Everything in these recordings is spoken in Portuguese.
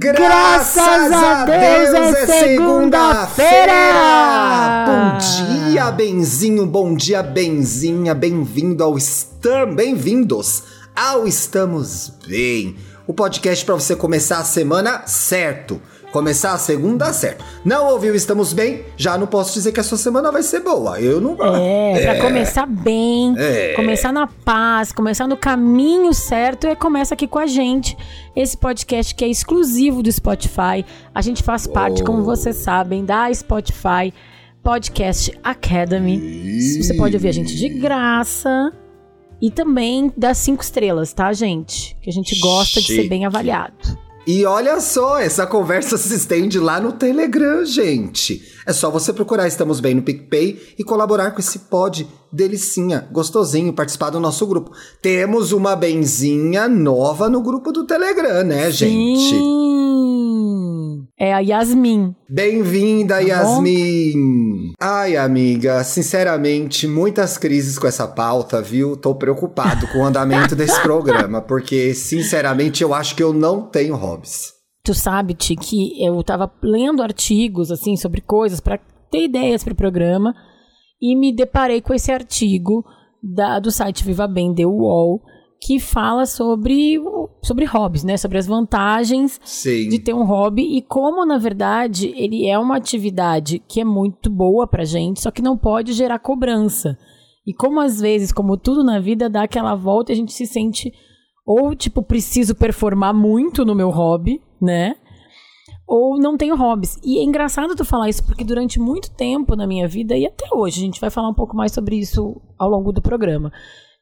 Graças a Deus é segunda-feira! Bom dia, Benzinho, bom dia, Benzinha, bem-vindo ao Estam, bem-vindos ao Estamos Bem, o podcast para você começar a semana certo. Começar a segunda certo. Não ouviu Estamos Bem? Já não posso dizer que a sua semana vai ser boa. Eu não É, pra começar bem, É. começar na paz, começar no caminho certo, é começa aqui com a gente. Esse podcast que é exclusivo do Spotify. A gente faz parte, como vocês sabem, da Spotify Podcast Academy. Você pode ouvir a gente de graça. E também das cinco estrelas, tá, gente? Que a gente gosta de ser Chique. bem avaliado. E olha só, essa conversa se estende lá no Telegram, gente. É só você procurar Estamos Bem no PicPay e colaborar com esse pod delicinha, gostosinho, participar do nosso grupo. Temos uma benzinha nova no grupo do Telegram, né, gente? Sim! É a Yasmin. Bem-vinda, Tá? Yasmin! Ai, amiga, sinceramente, muitas crises com essa pauta, viu? Tô preocupado com o andamento desse programa, porque, sinceramente, eu acho que eu não tenho hobbies. Tu sabe, Ti, que eu tava lendo artigos, assim, sobre coisas para ter ideias para o programa e me deparei com esse artigo da, do site Viva Bem, The UOL, que fala sobre, sobre hobbies, né? Sobre as vantagens Sim. de ter um hobby e como, na verdade, ele é uma atividade que é muito boa pra gente, só que não pode gerar cobrança. E como às vezes, como tudo na vida, dá aquela volta e a gente se sente ou tipo, preciso performar muito no meu hobby, né? Ou não tenho hobbies. E é engraçado tu falar isso, porque durante muito tempo na minha vida, e até hoje, a gente vai falar um pouco mais sobre isso ao longo do programa.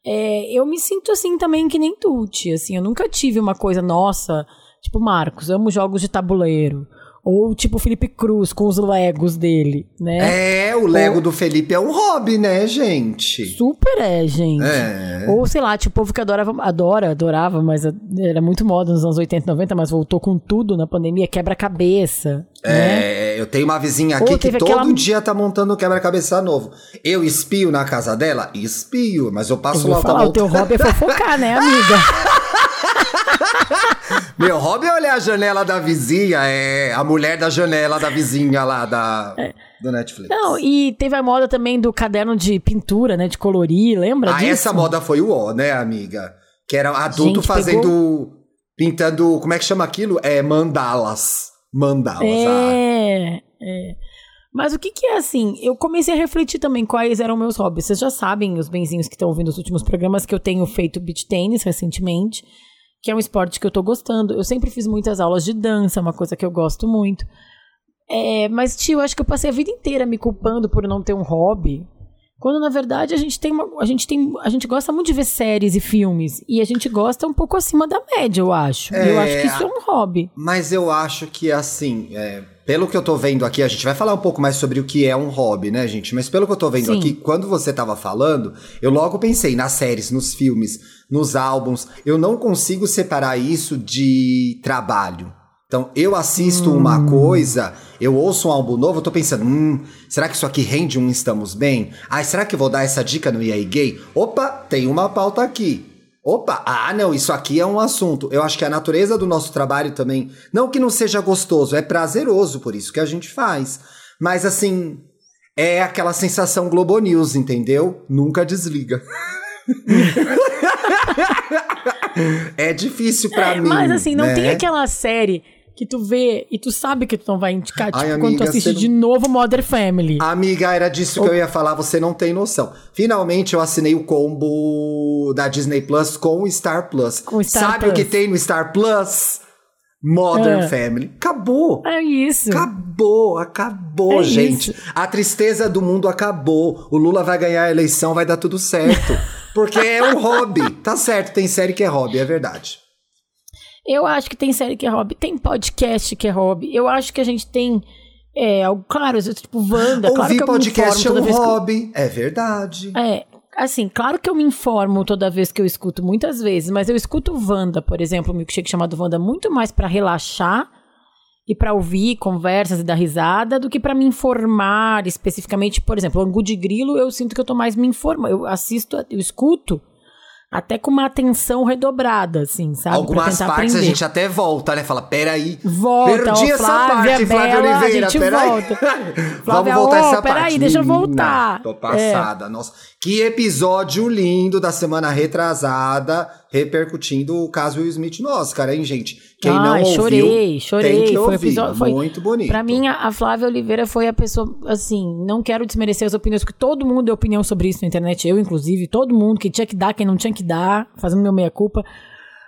é, eu me sinto assim também que nem tu, tia. Assim, eu nunca tive uma coisa, nossa, tipo, Marcos, amo jogos de tabuleiro. Ou tipo Felipe Cruz com os Legos dele, né? É, o Lego do Felipe é um hobby, né, gente? Super é, gente. É. Ou, sei lá, tipo, o povo que adorava, adora, adorava, mas era muito moda nos anos 80, 90, mas voltou com tudo na pandemia, quebra-cabeça, né? É, eu tenho uma vizinha Ou aqui que todo aquela- dia tá montando quebra-cabeça novo. Eu espio na casa dela? Espio, mas eu Eu passo vou lá tá falar, o teu hobby é fofocar, né, amiga? Meu hobby é olhar a janela da vizinha, é a mulher da janela da vizinha lá da, do Netflix. É. Não, e teve a moda também do caderno de pintura, né, de colorir, lembra ah, disso? essa moda foi o ó, né, amiga? Que era adulto Gente, fazendo. Pintando. Como é que chama aquilo? É mandalas. Mandalas. ah. É, é. Mas o que que é assim? Eu comecei a refletir também quais eram meus hobbies. Vocês já sabem, os benzinhos que estão ouvindo os últimos programas, que eu tenho feito beach tênis recentemente, que é um esporte que eu tô gostando. Eu sempre fiz muitas aulas de dança, uma coisa que eu gosto muito. É, mas, tio, acho que eu passei a vida inteira me culpando por não ter um hobby. Quando na verdade a gente tem uma, a gente tem, a gente gosta muito de ver séries e filmes e a gente gosta um pouco acima da média, eu acho. E eu É, acho que isso é um hobby. Mas eu acho que assim, é, pelo que eu tô vendo aqui, a gente vai falar um pouco mais sobre o que é um hobby, né, gente? Mas pelo que eu tô vendo Sim. aqui, quando você tava falando, eu logo pensei nas séries, nos filmes, nos álbuns. Eu não consigo separar isso de trabalho. Então, eu assisto uma coisa, eu ouço um álbum novo, eu tô pensando, hum, será que isso aqui rende um Estamos Bem? Ai, será que eu vou dar essa dica no EA Gay? Opa, tem uma pauta aqui. Opa, ah não, isso aqui é um assunto. Eu acho que a natureza do nosso trabalho também, não que não seja gostoso, é prazeroso por isso que a gente faz. Mas assim, é aquela sensação Globo News, entendeu? Nunca desliga. é difícil pra É, mim. Mas assim, não né? tem aquela série que tu vê e tu sabe que tu não vai indicar, tipo, Ai, quando amiga, tu assiste não- de novo Modern Family. Amiga, era disso que eu ia falar, você não tem noção. Finalmente eu assinei o combo da Disney Plus com o Star Plus. Com Star Sabe Plus. o que tem no Star Plus? Modern É. Family. Acabou. É isso. Acabou, acabou, É gente. isso. A tristeza do mundo acabou. O Lula vai ganhar a eleição, vai dar tudo certo. Porque é um hobby. Tá certo, tem série que é hobby, é verdade. Eu acho que tem série que é hobby, tem podcast que é hobby. Eu acho que a gente tem. É, algo- claro, tipo, Wanda, claro Ouvir que eu me podcast é um que- hobby. É verdade. É, assim, claro que eu me informo toda vez que eu escuto, muitas vezes, mas eu escuto Wanda, por exemplo, um milkshake chamado Wanda, muito mais para relaxar e para ouvir conversas e dar risada do que para me informar especificamente, por exemplo, o Angu de Grilo, eu sinto que eu tô mais me informando, eu assisto, eu escuto até com uma atenção redobrada, assim, sabe? Algumas partes aprender. a gente até volta, né? Fala, peraí. Volta, perdi ó, essa Flávia, parte, Flávia Oliveira, a gente peraí. volta. Vamos Flávia, voltar ó, essa peraí, parte. deixa eu Menina, voltar. Tô passada. Nossa, que episódio lindo da semana retrasada, repercutindo o caso Will Smith no Oscar, hein, gente? Quem não Ai, ouviu, chorei, chorei. tem que foi ouvir. episódio, foi, Muito bonito. Pra mim, a Flávia Oliveira foi a pessoa, assim, não quero desmerecer as opiniões, porque todo mundo deu opinião sobre isso na internet, eu inclusive, todo mundo, que tinha que dar, quem não tinha que dar, fazendo meu meia-culpa.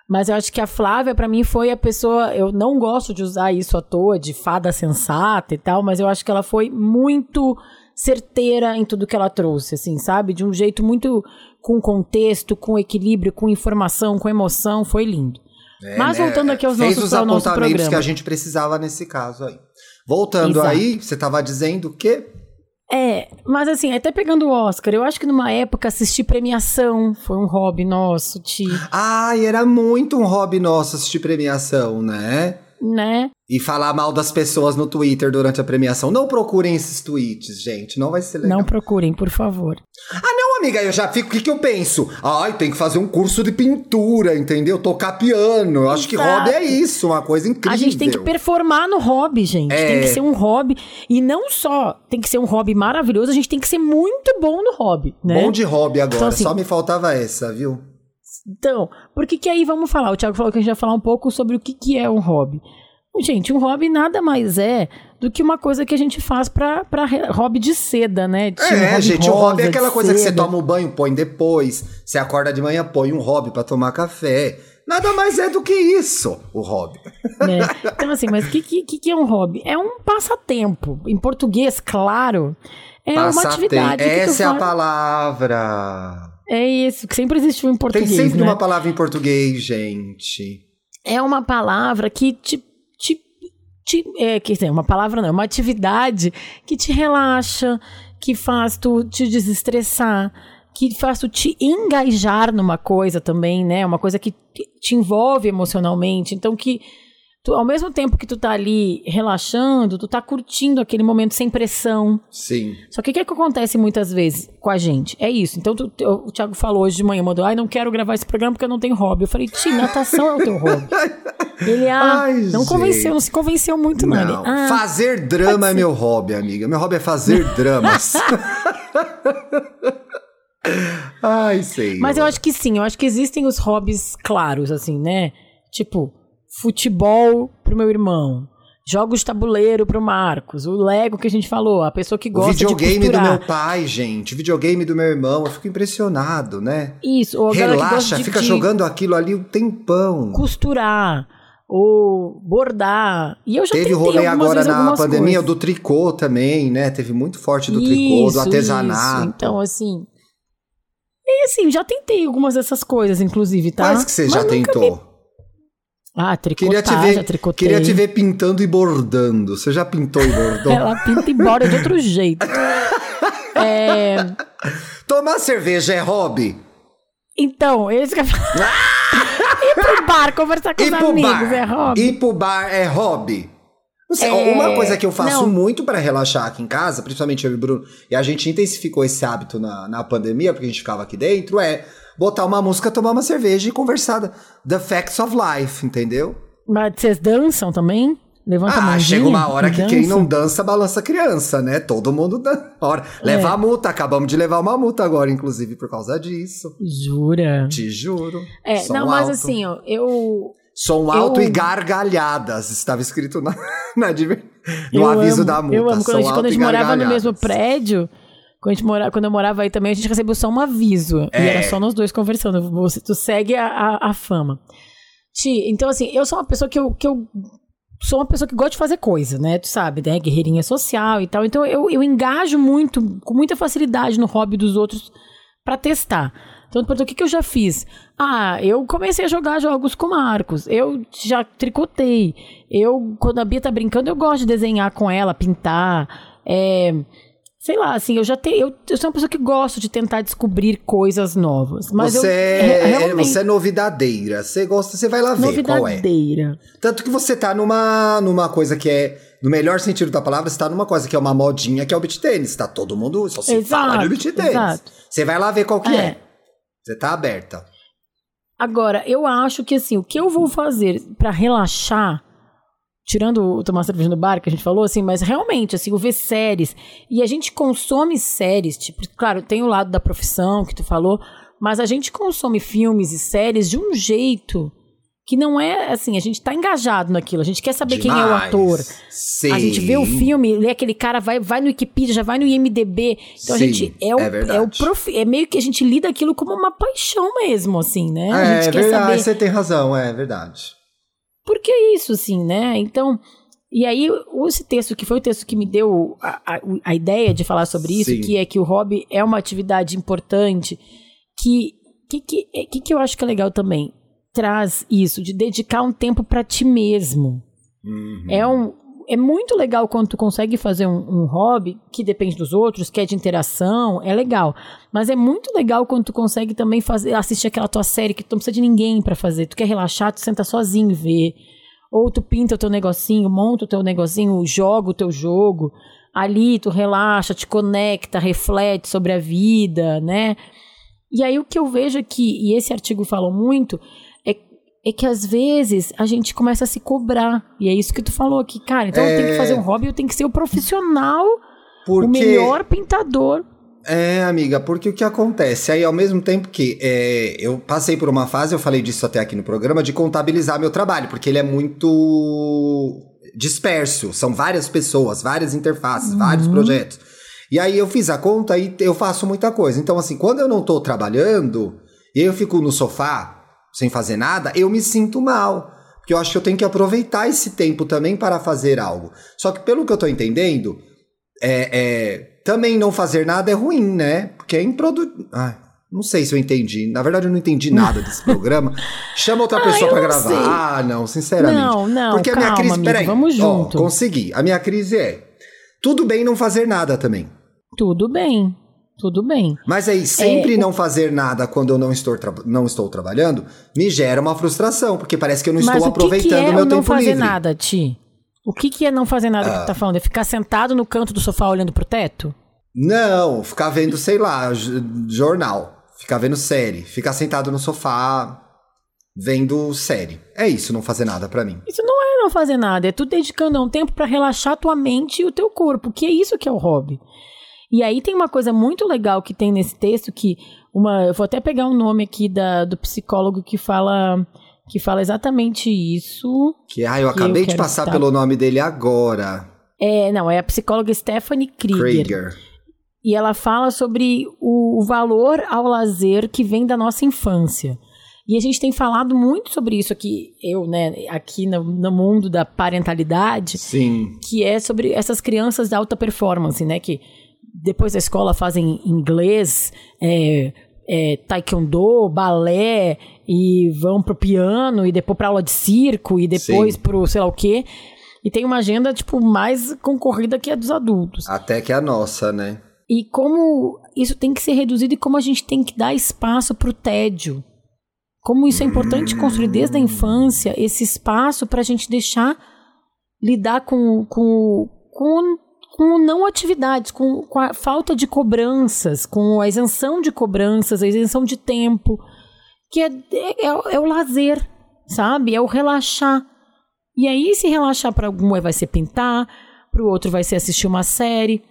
Mas eu acho que a Flávia, pra mim, foi a pessoa. Eu não gosto de usar isso à toa, de fada sensata e tal, mas eu acho que ela foi muito certeira em tudo que ela trouxe, assim, sabe? De um jeito muito com contexto, com equilíbrio, com informação, com emoção, foi lindo. É, Mas né? voltando aqui aos Fez nossos os ao nosso apontamentos programa. que a gente precisava nesse caso aí. Voltando Exato. aí, você tava dizendo que É, mas assim, até pegando o Oscar, eu acho que numa época assistir premiação foi um hobby nosso, Ti, Ai, era muito um hobby nosso assistir premiação, né? Né? E falar mal das pessoas no Twitter durante a premiação. Não procurem esses tweets, gente. Não vai ser legal. Não procurem, por favor. Ah, não, amiga, eu já fico. O que, que eu penso? Ai, tem que fazer um curso de pintura, entendeu? Tocar piano. Eu acho que hobby é isso, uma coisa incrível. A gente tem que performar no hobby, gente. É. Tem que ser um hobby. E não só tem que ser um hobby maravilhoso, a gente tem que ser muito bom no hobby, né? Bom de hobby agora. Então, assim- Só me faltava essa, viu? Então, por que aí vamos falar? O Thiago falou que a gente vai falar um pouco sobre o que, que é um hobby. Gente, um hobby nada mais é do que uma coisa que a gente faz pra, pra hobby de seda, né? Um É, hobby gente, o rosa, hobby é aquela coisa que você seda. toma o banho, põe depois. Você acorda de manhã, põe um hobby pra tomar café. Nada mais é do que isso, o hobby. né? Então, assim, mas o que, que, que é um hobby? É um passatempo. Em português, claro, é uma Passatempo. atividade. Essa é a faz- palavra. É isso, que sempre existiu em Tem português. sempre né? uma palavra em português, gente. É uma palavra que te. te, te é, quer dizer, uma palavra não, é uma atividade que te relaxa, que faz tu te desestressar, que faz tu te engajar numa coisa também, né? Uma coisa que te envolve emocionalmente. Então, que tu, ao mesmo tempo que tu tá ali relaxando, tu tá curtindo aquele momento sem pressão. Sim. Só que o que, é que acontece muitas vezes com a gente? É isso. Então, tu- tu- o Thiago falou hoje de manhã, mandou, ai, não quero gravar esse programa porque eu não tenho hobby. Eu falei, Ti, natação é o teu hobby. Ele, ah, Ai, não gente. convenceu, não se convenceu muito, não. Ele, Não, ah, fazer drama é meu hobby, amiga. Meu hobby é fazer dramas. Ai, sei. Mas eu acho que sim, eu acho que existem os hobbies claros, assim, né? Tipo, futebol pro meu irmão, jogos de tabuleiro pro Marcos, o Lego que a gente falou, a pessoa que O gosta de videogame do meu pai, gente. Videogame do meu irmão. Eu fico impressionado, né? Isso, ou a gosta Relaxa, de, fica de jogando aquilo ali um tempão. costurar, ou bordar. E eu já Teve rolê algumas agora vezes na pandemia coisas. do tricô também, né? Teve muito forte do tricô, do Isso, artesanato. isso. Então, assim. E assim, já tentei algumas dessas coisas, inclusive, tá? Quais que você Mas já tentou? me- Ah, tricotar, Queria te, ver, tricotei. queria te ver pintando e bordando. Você já pintou e bordou? Ela pinta e borda de outro jeito. É, Tomar cerveja é hobby? então, esse que eu falar. Ir pro bar, conversar com Ir os amigos, bar. é hobby. Ir pro bar é hobby? Sei, É, Uma coisa que eu faço não. muito pra relaxar aqui em casa, principalmente eu e o Bruno, e a gente intensificou esse hábito na, na pandemia, porque a gente ficava aqui dentro, é botar uma música, tomar uma cerveja e conversar. The facts of life, entendeu? Mas vocês dançam também? Levanta a Ah, mãozinha chega uma hora que quem dança? não dança, balança criança, né? Todo mundo dança. Hora. Leva É. a multa, acabamos de levar uma multa agora, inclusive, por causa disso. Jura? Te juro. É, Som não, mas alto. assim, ó, eu. Som alto eu- e gargalhadas. Estava escrito na, na no eu aviso amo, da multa. Eu amo. Quando a gente, quando a gente morava no mesmo prédio, quando, a gente mora, quando eu morava aí também, a gente recebeu só um aviso. É. E era só nós dois conversando. Você, tu segue a, a, a fama. Ti, então assim, eu sou uma pessoa que eu, que eu sou uma pessoa que gosta de fazer coisa, né? Tu sabe, né? Guerreirinha social e tal. Então eu, eu engajo muito, com muita facilidade no hobby dos outros pra testar. Então, o que, que eu já fiz? Ah, eu comecei a jogar jogos com Marcos. Eu já tricotei. Eu, quando a Bia tá brincando, eu gosto de desenhar com ela, pintar. É, sei lá, assim, eu já tenho. Eu, eu sou uma pessoa que gosto de tentar descobrir coisas novas. Mas você, eu, é, você é novidadeira. Você gosta, você vai lá ver qual é. novidadeira. Tanto que você tá numa, numa coisa que é, no melhor sentido da palavra, você tá numa coisa que é uma modinha, que é o beat tênis. Tá todo mundo, só se Exato, fala de beat tênis. exato. Você vai lá ver qual que é. É. Você tá aberta. Agora, eu acho que assim, o que eu vou fazer pra relaxar, tirando o tomar cerveja no bar que a gente falou, assim, mas realmente, assim, o ver séries. E a gente consome séries, tipo, claro, tem o lado da profissão que tu falou, mas a gente consome filmes e séries de um jeito que não é assim, a gente tá engajado naquilo, a gente quer saber quem é o Demais. ator. Sim. A gente vê o filme, lê aquele cara, vai, vai no Wikipedia, já vai no IMDB. Então a Sim, gente é o, é é, o profi, é meio que a gente lida aquilo como uma paixão mesmo, assim, né? A É, gente quer verdade, saber você tem razão, é verdade. porque é isso, assim, né? Então, e aí, esse texto, que foi o texto que me deu a, a, a ideia de falar sobre isso, Sim. que é que o hobby é uma atividade importante, que que, que, é- que que eu acho que é legal também? Traz isso, de dedicar um tempo para ti mesmo. Uhum. É, um, é muito legal quando tu consegue fazer um, um hobby que depende dos outros, que é de interação, é legal. Mas é muito legal quando tu consegue também fazer, assistir aquela tua série que tu não precisa de ninguém pra fazer. Tu quer relaxar, tu senta sozinho e vê. Ou tu pinta o teu negocinho, monta o teu negocinho, joga o teu jogo. Ali tu relaxa, te conecta, reflete sobre a vida, né? E aí o que eu vejo aqui, e esse artigo falou muito, é, é que às vezes a gente começa a se cobrar. E é isso que tu falou aqui, cara. Então eu tenho que fazer um hobby, eu tenho que ser o profissional, Porque, o melhor pintador. É, amiga, porque o que acontece? Aí, ao mesmo tempo que é, eu passei por uma fase, eu falei disso até aqui no programa, de contabilizar meu trabalho, porque ele é muito disperso. São várias pessoas, várias interfaces, vários projetos. E aí eu fiz a conta e eu faço muita coisa. Então, assim, quando eu não tô trabalhando e eu fico no sofá sem fazer nada, eu me sinto mal. Porque eu acho que eu tenho que aproveitar esse tempo também para fazer algo. Só que pelo que eu tô entendendo, é, é, também não fazer nada é ruim, né? Porque é improdutivo. Não sei se eu entendi. Na verdade, eu não entendi nada desse programa. Chama outra Ah, pessoa não gravar. sei. Ah, não, sinceramente. Não, não, Porque a minha calma, crise. amigo, peraí. vamos junto. consegui. A minha crise é. Tudo bem não fazer nada também. Tudo bem, tudo bem. Mas aí, sempre não fazer nada quando eu não estou, não estou trabalhando me gera uma frustração, porque parece que eu não Mas estou que, aproveitando é o meu não tempo fazer livre. Ah. nada, Ti? O que, que é não fazer nada que tu tá falando? É ficar sentado no canto do sofá olhando pro teto? Não, ficar vendo, sei lá, jornal, ficar vendo série, ficar sentado no sofá vendo série. É isso, não fazer nada pra mim. Isso não é não fazer nada, é tu dedicando um tempo pra relaxar tua mente e o teu corpo, que é isso que é o hobby. E aí tem uma coisa muito legal que tem nesse texto que uma, eu vou até pegar um nome aqui da, do psicólogo que fala que fala exatamente isso. Que, ah, eu Que acabei eu de passar citar. pelo nome dele agora. É, não, é a psicóloga Stephanie Krieger. Krieger. E ela fala sobre o, o valor ao lazer que vem da nossa infância. E a gente tem falado muito sobre isso aqui, eu, né, aqui no, no mundo da parentalidade, Sim. que é sobre essas crianças de alta performance, né, que depois da escola fazem inglês, é, é, taekwondo, balé, e vão pro piano, e depois pra aula de circo, e depois Sim. pro sei lá o quê. E tem uma agenda, tipo, mais concorrida que a dos adultos. Até que a nossa, né? E como isso tem que ser reduzido e como a gente tem que dar espaço para o tédio. Como isso é importante construir desde a infância esse espaço para a gente deixar lidar com, com, com, com não atividades, com, com a falta de cobranças, com a isenção de cobranças, a isenção de tempo, que é, é, é o lazer, sabe? É o relaxar. E aí, se relaxar para algum vai ser pintar, para o outro vai ser assistir uma série.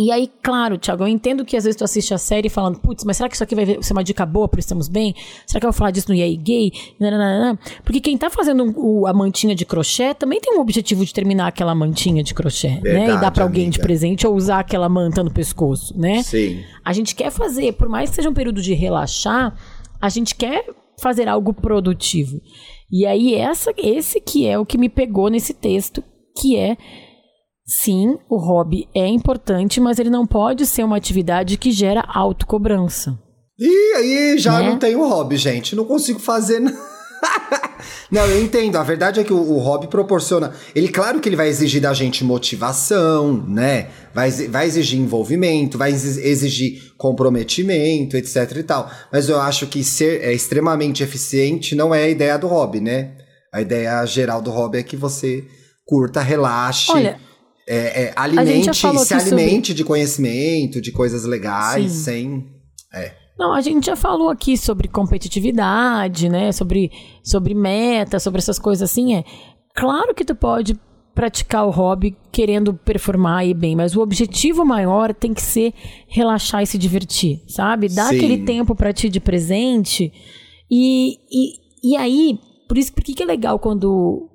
E aí, claro, Thiago, eu entendo que às vezes tu assiste a série falando, putz, mas será que isso aqui vai ser uma dica boa pro Estamos Bem? Será que eu vou falar disso no EA Gay? Nananana. Porque quem tá fazendo o- a mantinha de crochê também tem um objetivo de terminar aquela mantinha de crochê, né? E Verdade, dar pra alguém de amiga. presente ou usar aquela manta no pescoço, né? Sim. A gente quer fazer, por mais que seja um período de relaxar, a gente quer fazer algo produtivo. E aí essa, esse que é o que me pegou nesse texto, que é sim, o hobby é importante, mas ele não pode ser uma atividade que gera autocobrança. E aí já Né? não tenho hobby, gente. Não consigo fazer nada. Não, eu entendo. A verdade é que o, o, hobby proporciona. Ele, claro que ele vai exigir da gente motivação, né? Vai, vai exigir envolvimento, vai exigir comprometimento, etc e tal. Mas eu acho que ser é, extremamente eficiente não é a ideia do hobby, né? A ideia geral do hobby é que você curta, relaxe. Olha, é, é, alimente, se alimente sobre... de conhecimento, de coisas legais, Sim. sem. É. Não, a gente já falou aqui sobre competitividade, né? Sobre, sobre meta, sobre essas coisas assim. É claro que tu pode praticar o hobby querendo performar e bem, mas o objetivo maior tem que ser relaxar e se divertir, sabe? Dar Sim. aquele tempo para ti de presente. E, e, e aí, por isso, por que, que é legal quando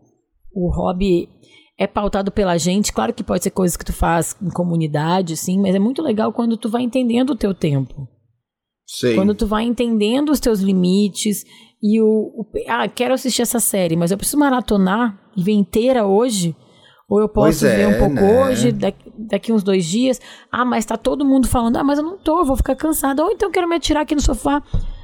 o hobby é pautado pela gente? Claro que pode ser coisas que tu faz em comunidade, sim, mas é muito legal quando tu vai entendendo o teu tempo. Sim. Quando tu vai entendendo os teus limites e o, o, Ah, quero assistir essa série, mas eu preciso maratonar e ver inteira hoje. Ou eu posso é, ver um pouco né? hoje, daqui, daqui, uns dois dias. Ah, mas tá todo mundo falando. Ah, mas eu não tô, vou ficar cansada. Ou então eu quero me atirar aqui no sofá.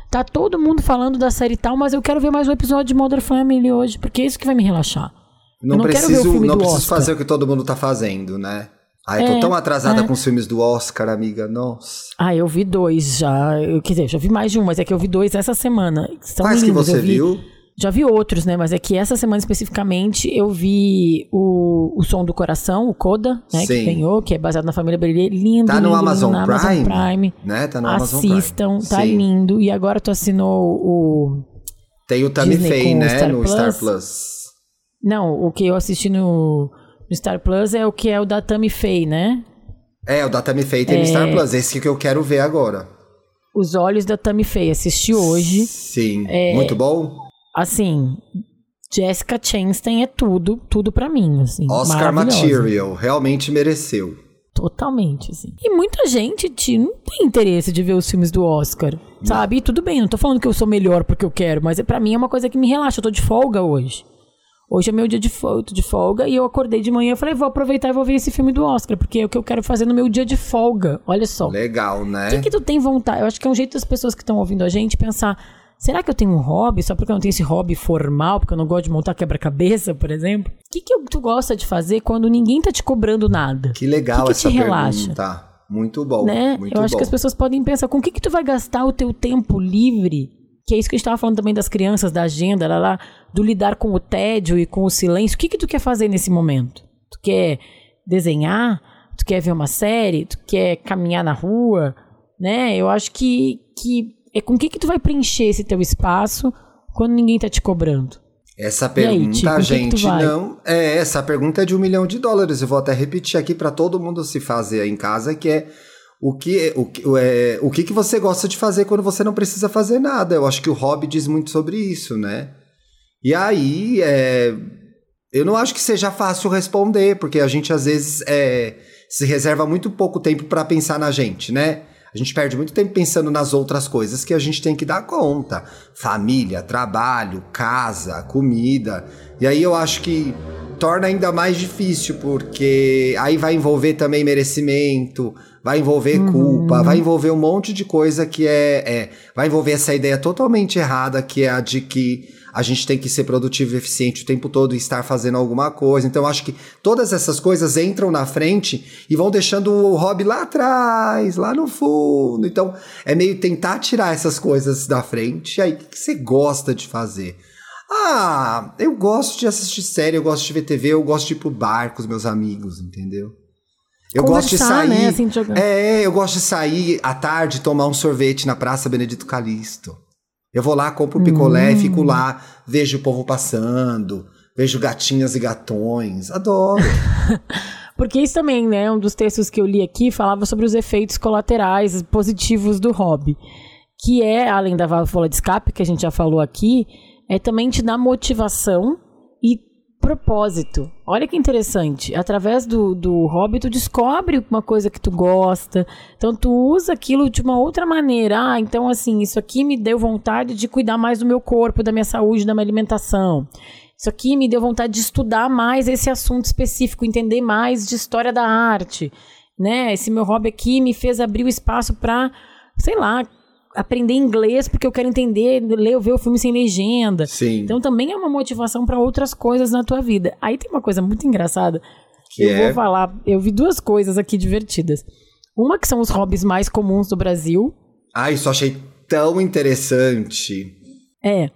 Tá todo mundo falando da série tal, mas eu quero ver mais um episódio de Modern Family hoje, porque é isso que vai me relaxar. Não, não preciso, não preciso fazer o que todo mundo tá fazendo, né? Ai, é, tô tão atrasada é. com os filmes do Oscar, amiga. Nossa. Ah, eu vi dois já. Eu, quer dizer, já vi mais de um, mas é que eu vi dois essa semana. São Quais lindos. que você vi, viu? Já vi outros, né? Mas é que essa semana especificamente eu vi o, o Som do Coração, o Coda, né? Sim. Que ganhou, que é baseado na família Brasileira. Lindo, tá no lindo, Amazon, lindo, Prime, Amazon Prime. Né? Tá no Assistam, Amazon Assistam, tá Sim. lindo. E agora tu assinou o. Tem o Faye, né? Star no Plus. Star Plus. Não, o que eu assisti no, no Star Plus é o que é o da Tammy Faye, né? É, o da Tammy Faye tem é... no Star Plus, esse que eu quero ver agora. Os Olhos da Tammy Faye, assisti hoje. Sim, é... muito bom? Assim, Jessica Chastain é tudo, tudo para mim, assim. Oscar Material, realmente mereceu. Totalmente, assim. E muita gente te, não tem interesse de ver os filmes do Oscar, não. sabe? E tudo bem, não tô falando que eu sou melhor porque eu quero, mas é, para mim é uma coisa que me relaxa, eu tô de folga hoje. Hoje é meu dia de folga, de folga e eu acordei de manhã e falei, vou aproveitar e vou ver esse filme do Oscar, porque é o que eu quero fazer no meu dia de folga. Olha só. Legal, né? O que, que tu tem vontade? Eu acho que é um jeito das pessoas que estão ouvindo a gente pensar, será que eu tenho um hobby só porque eu não tenho esse hobby formal, porque eu não gosto de montar quebra-cabeça, por exemplo? O que, que tu gosta de fazer quando ninguém tá te cobrando nada? Que legal que que essa te relaxa? pergunta. Muito bom, né? muito Eu acho bom. que as pessoas podem pensar, com o que que tu vai gastar o teu tempo livre que é isso que a gente estava falando também das crianças, da agenda, lá, lá, do lidar com o tédio e com o silêncio. O que, que tu quer fazer nesse momento? Tu quer desenhar? Tu quer ver uma série? Tu quer caminhar na rua? Né? Eu acho que, que é com o que, que tu vai preencher esse teu espaço quando ninguém está te cobrando. Essa pergunta, aí, tipo, gente, que que não. É, essa pergunta é de um milhão de dólares. Eu vou até repetir aqui para todo mundo se fazer em casa, que é o que, o, é, o que, que você gosta de fazer quando você não precisa fazer nada? Eu acho que o hobby diz muito sobre isso, né? E aí, é, eu não acho que seja fácil responder, porque a gente às vezes é, se reserva muito pouco tempo para pensar na gente, né? A gente perde muito tempo pensando nas outras coisas que a gente tem que dar conta: família, trabalho, casa, comida. E aí eu acho que torna ainda mais difícil, porque aí vai envolver também merecimento, vai envolver uhum. culpa, vai envolver um monte de coisa que é, é, Vai envolver essa ideia totalmente errada, que é a de que a gente tem que ser produtivo e eficiente o tempo todo e estar fazendo alguma coisa. Então, acho que todas essas coisas entram na frente e vão deixando o hobby lá atrás, lá no fundo. Então, é meio tentar tirar essas coisas da frente. E aí, o que você gosta de fazer? Ah, eu gosto de assistir série, eu gosto de ver TV, eu gosto de ir pro bar com os meus amigos, entendeu? Eu gosto de né, sair. Né, assim, é, eu gosto de sair à tarde, tomar um sorvete na Praça Benedito Calixto. Eu vou lá, compro picolé, hum. fico lá, vejo o povo passando, vejo gatinhas e gatões. Adoro. Porque isso também, né? Um dos textos que eu li aqui falava sobre os efeitos colaterais positivos do hobby. Que é, além da válvula de escape, que a gente já falou aqui, é também te dar motivação propósito. Olha que interessante. Através do, do hobby, tu descobre uma coisa que tu gosta. Então, tu usa aquilo de uma outra maneira. Ah, então, assim, isso aqui me deu vontade de cuidar mais do meu corpo, da minha saúde, da minha alimentação. Isso aqui me deu vontade de estudar mais esse assunto específico, entender mais de história da arte. Né? Esse meu hobby aqui me fez abrir o espaço para, sei lá, aprender inglês porque eu quero entender, ler, ver o filme sem legenda. Sim. Então também é uma motivação para outras coisas na tua vida. Aí tem uma coisa muito engraçada. Que eu é? vou falar, eu vi duas coisas aqui divertidas. Uma que são os hobbies mais comuns do Brasil. Ai, isso eu achei tão interessante. É.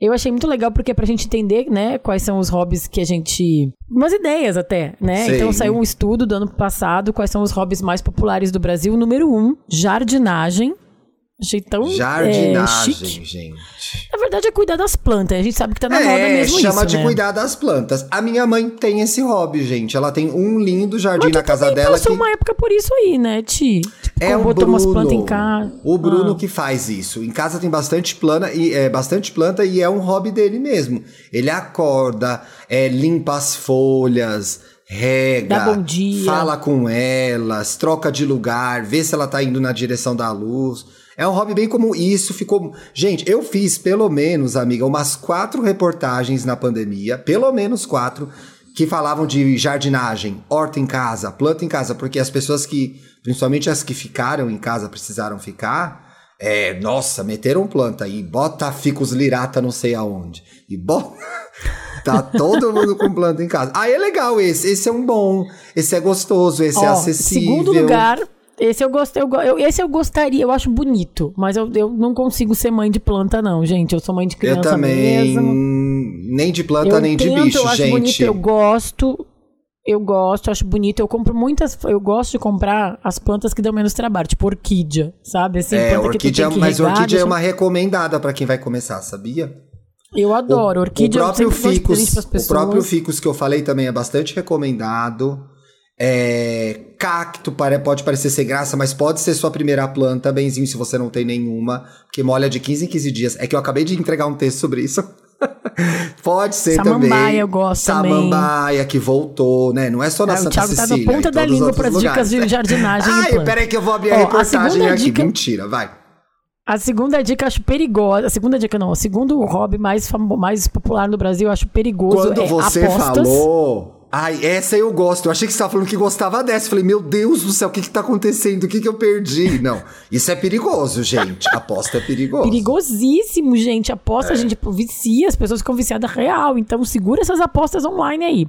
Eu achei muito legal porque é pra gente entender, né, quais são os hobbies que a gente. Umas ideias até, né? Sim. Então saiu um estudo do ano passado, quais são os hobbies mais populares do Brasil. Número um, jardinagem. Achei tão é, Jardinagem, chique. gente. Na verdade é cuidar das plantas. A gente sabe que tá na moda É, mesmo chama isso, de né? cuidar das plantas. A minha mãe tem esse hobby, gente. Ela tem um lindo jardim na casa dela passou que uma época por isso aí, né, Ti? Tipo, é o botou umas Bruno. plantas em casa. O Bruno Ah. que faz isso. Em casa tem bastante planta e é bastante planta e é um hobby dele mesmo. Ele acorda, é, limpa as folhas, rega, fala com elas, troca de lugar, vê se ela tá indo na direção da luz. É um hobby bem comum. E isso ficou. Gente, eu fiz pelo menos, amiga, umas quatro reportagens na pandemia, pelo menos quatro, que falavam de jardinagem, horta em casa, planta em casa, porque as pessoas que, principalmente as que ficaram em casa, precisaram ficar. É, nossa, meteram planta e bota ficus lirata não sei aonde. E bota. Tá todo mundo com planta em casa. Ah, é legal esse. Esse é um bom. Esse é gostoso, esse é acessível. Segundo lugar, esse eu gostei, eu, eu- esse eu gostaria, eu acho bonito, mas eu, eu não consigo ser mãe de planta não, gente. Eu sou mãe de criança Eu também. mesmo. Nem de planta, eu nem de tento, bicho, eu acho gente. bonito, eu gosto. Eu gosto, acho bonito. Eu compro muitas. Eu gosto de comprar as plantas que dão menos trabalho, tipo orquídea, sabe? Assim, é, orquídea, mas regar, orquídea é deixa- uma recomendada pra quem vai começar, sabia? Eu adoro. orquídea o próprio de ficus, o próprio ficus que eu falei também é bastante recomendado. É, cacto pode parecer sem graça, mas pode ser sua primeira planta, benzinho, se você não tem nenhuma, porque molha de 15 em 15 dias. É que eu acabei de entregar um texto sobre isso. pode ser também. Samambaia eu gosto também. Samambaia que voltou, né? Não é só na o Santa Thiago tá Cecília. na ponta da língua outros pras dicas de jardinagem Ai, peraí que eu vou abrir a Ó, a reportagem segunda aqui. dica- Mentira, vai. A segunda dica eu acho perigosa. A segunda dica não. O segundo hobby mais, famo- mais popular no Brasil eu acho perigoso. Quando é você apostas. falou. Ai, essa eu gosto. Eu achei que você estava falando que gostava dessa. Eu falei, meu Deus do céu, o que, que tá acontecendo? O que, que eu perdi? Não, isso é perigoso, gente. Aposta é perigoso. Perigosíssimo, gente. Aposta, a gente vicia, as pessoas ficam viciadas real. Então segura essas apostas online aí.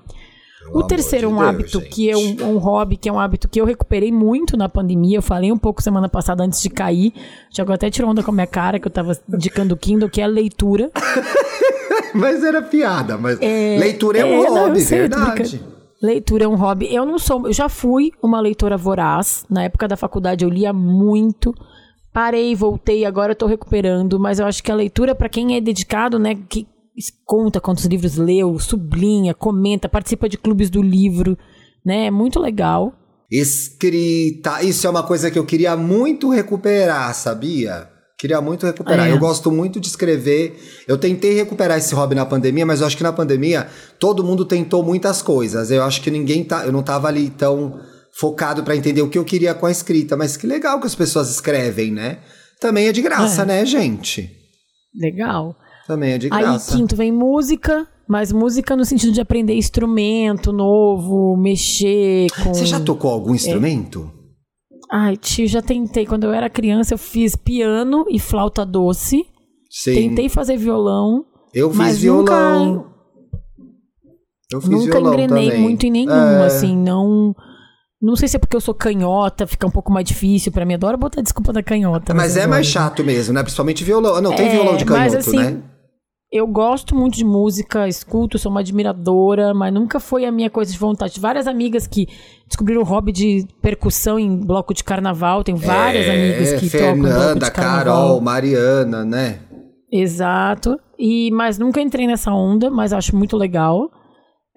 O terceiro é de um Deus, hábito que é um, um hobby, que é um hábito que eu recuperei muito na pandemia. Eu falei um pouco semana passada antes de cair. O Thiago até tirou onda com a minha cara, que eu tava indicando o Kindle, que é a leitura. Mas era piada. Mas leitura é, um É, não, eu hobby, sei, verdade. Leitura é um hobby. Eu não sou. Eu já fui uma leitora voraz. Na época da faculdade eu lia muito. Parei, voltei, agora eu tô recuperando. Mas eu acho que a leitura, pra quem é dedicado, né? Que conta quantos livros leu, sublinha, comenta, participa de clubes do livro, né? É muito legal. Escrita. Isso é uma coisa que eu queria muito recuperar, sabia? Queria muito recuperar. É. Eu gosto muito de escrever. Eu tentei recuperar esse hobby na pandemia, mas eu acho que na pandemia todo mundo tentou muitas coisas. Eu acho que ninguém tá. Eu não tava ali tão focado pra entender o que eu queria com a escrita. Mas que legal que as pessoas escrevem, né? Também é de graça, É. né, gente? Legal. Também é de Aí, graça. quinto, vem música. Mas música no sentido de aprender instrumento novo, mexer com. Você já tocou É. algum instrumento? Ai, tio, já tentei. Quando eu era criança, eu fiz piano e flauta doce. Sim. Tentei fazer violão. eu fiz mas violão. nunca, eu fiz nunca violão engrenei também. muito em nenhum, É. assim, não. Não sei se é porque eu sou canhota, fica um pouco mais difícil pra mim. Adoro botar desculpa da canhota. Mas é mais chato mesmo, né? Principalmente violão. Não, tem É, violão de canhoto, assim, né? Eu gosto muito de música, escuto, sou uma admiradora, mas nunca foi a minha coisa de vontade. Várias amigas que descobriram o hobby de percussão em bloco de carnaval, tem várias amigas que tocam em bloco É, Fernanda, de carnaval. Carol, Mariana, né? Exato. E, mas nunca entrei nessa onda, mas acho muito legal.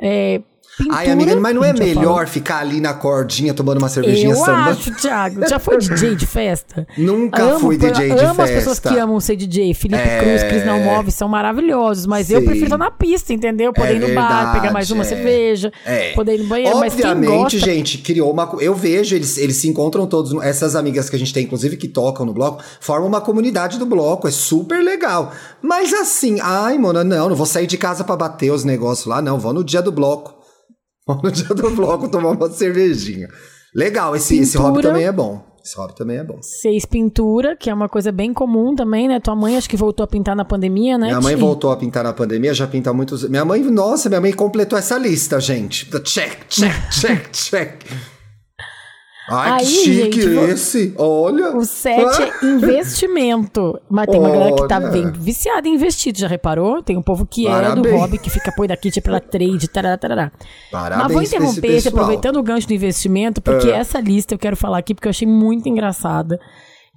É, pintura, Ai, amiga, mas não é melhor ficar ali na cordinha tomando uma cervejinha Eu samba? acho, Thiago. Já foi DJ de festa? Nunca amo, fui DJ de amo festa. as pessoas que amam ser DJ. Felipe É. Cruz, Cris Não Move, são maravilhosos. Mas eu Sim. prefiro estar na pista, entendeu? Poder É ir no bar, verdade, pegar mais uma é. cerveja, É. poder ir no banheiro. mas Obviamente, gosta... gente, criou uma. Eu vejo, eles, eles se encontram todos. Essas amigas que a gente tem, inclusive, que tocam no bloco, formam uma comunidade do bloco. É super legal. Mas assim, ai, mona, não, não vou sair de casa pra bater os negócios lá, não. Vou no dia do bloco. No dia do bloco tomar uma cervejinha. Legal, esse, esse hobby Pintura. também é bom. Esse hobby também é bom. Seis pintura, que é uma coisa bem comum também, né? Tua mãe acho que voltou a pintar na pandemia, né? Minha mãe Ti? voltou a pintar na pandemia, já pinta muitos. Minha mãe, nossa, minha mãe completou essa lista, gente. Check, check, check, check. Ai, que Aí, chique gente, esse. Olha. O sete é investimento. Mas tem uma galera que tá Olha. bem viciada em investir, já reparou? Tem um povo que é do Parabéns. hobby, que fica põe daqui tipo pela trade, tarará, tarará. Parabéns Mas vou interromper aproveitando o gancho do investimento, porque essa lista eu quero falar aqui porque eu achei muito engraçada.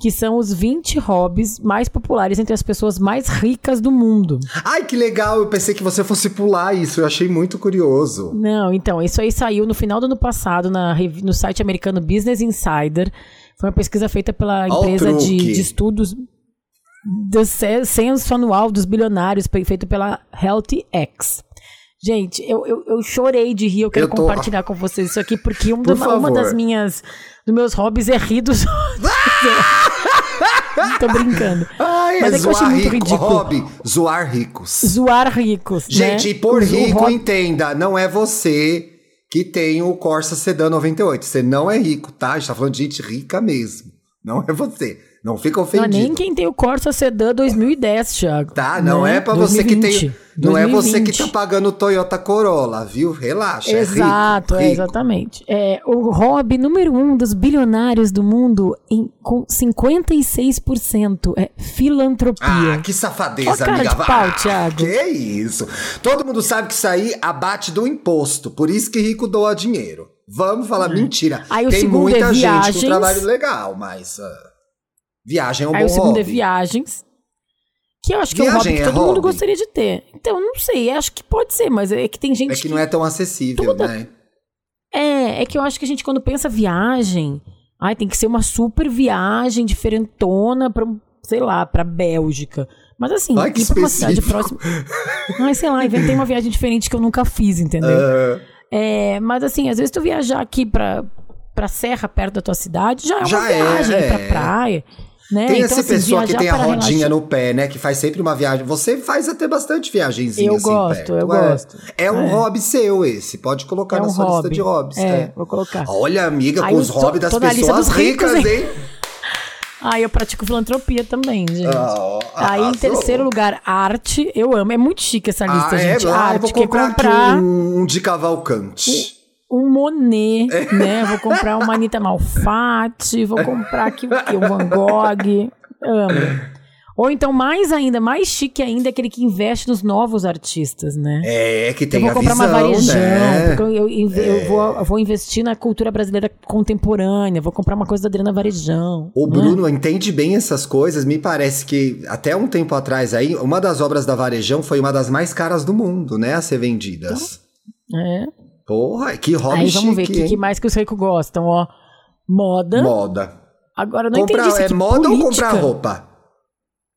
Que são os 20 hobbies mais populares entre as pessoas mais ricas do mundo. Ai, que legal. Eu pensei que você fosse pular isso. Eu achei muito curioso. Não, então, isso aí saiu no final do ano passado na, no site americano Business Insider. Foi uma pesquisa feita pela empresa de, de estudos do ce- censo anual dos bilionários, feito pela HealthyX. Gente, eu, eu, eu chorei de rir, eu quero Eu tô- compartilhar com vocês isso aqui, porque um Por da- uma das minhas, dos meus hobbies é rir dos outros. Tô brincando. Ai, Mas é é que eu achei muito rico. ridículo. Hobby, zoar ricos. Zoar ricos, Gente, né? e por rico, entenda, não é você que tem o Corsa Sedan 98. Você não é rico, tá? A gente tá falando de gente rica mesmo. Não é você. Não fica Não, ofendido. nem quem tem o Corsa Sedan 2010, Thiago. Tá? Não né? é pra você que tem. 2020, Não é você que 2020. tá pagando o Toyota Corolla, viu? Relaxa. Exato, é é, rico, rico. exatamente. É, o hobby número um dos bilionários do mundo, em, com 56%, é filantropia. Ah, que safadeza, Ó cara amiga. de pau, Ah, Thiago. Que isso. Todo mundo sabe que isso aí abate do imposto. Por isso que rico doa dinheiro. Vamos falar mentira. Uhum. Aí Tem muita é gente com trabalho legal, mas ah, viagem é um Aí bom o segundo hobby. é viagens. Que eu acho que é um Viagem hobby que é todo mundo hobby? gostaria de ter. Então, não sei, acho que pode ser, mas é que tem gente É que não é tão acessível, Toda- né? É, é que eu acho que a gente, quando pensa viagem, ai, tem que ser uma super viagem diferentona pra, sei lá, pra Bélgica. Mas assim, Ai, que ir pra uma cidade próxima. Ai, sei lá, inventei uma viagem diferente que eu nunca fiz, entendeu? Ah, É, mas assim, às vezes tu viajar aqui pra, pra serra perto da tua cidade já é uma Já é, viagem, ir pra é. praia. Né? tem então, essa assim, pessoa que tem a rodinha relaxar- no pé, né? Que faz sempre uma viagem. Você faz até bastante viagenzinha Eu assim, gosto, perto, eu é. gosto. É um É. hobby seu esse. Pode colocar É na um sua lista hobby. de hobbies. É, é. vou colocar. Olha, amiga, Aí com eu os tô- hobbies das na lista pessoas ricos, ricas, hein? Ah, eu pratico filantropia também, gente. Ah, Aí, em terceiro lugar, arte. Eu amo. É muito chique essa lista, Ah, é? gente. Ah, eu arte, vou que é comprar, comprar um, um de Cavalcante. um Monet, É. né? Vou comprar uma Anitta Malfatti. Vou comprar aqui o quê? Um Van Gogh. Amo. Ou então, mais ainda, mais chique ainda, é aquele que investe nos novos artistas, né? É, que tem eu vou comprar visão, uma varejão, né? porque eu, eu, inve- eu vou, eu vou investir na cultura brasileira contemporânea, vou comprar uma coisa da Adriana Varejão. O né? Bruno entende bem essas coisas. Me parece que até um tempo atrás aí, uma das obras da Varejão foi uma das mais caras do mundo, né? A ser vendidas. É. Porra, que hobby Aí vamos ver o chique, que, que mais que os ricos gostam, ó. Moda. Moda. Agora não Comprar, entendi isso é aqui. moda ou política. comprar roupa?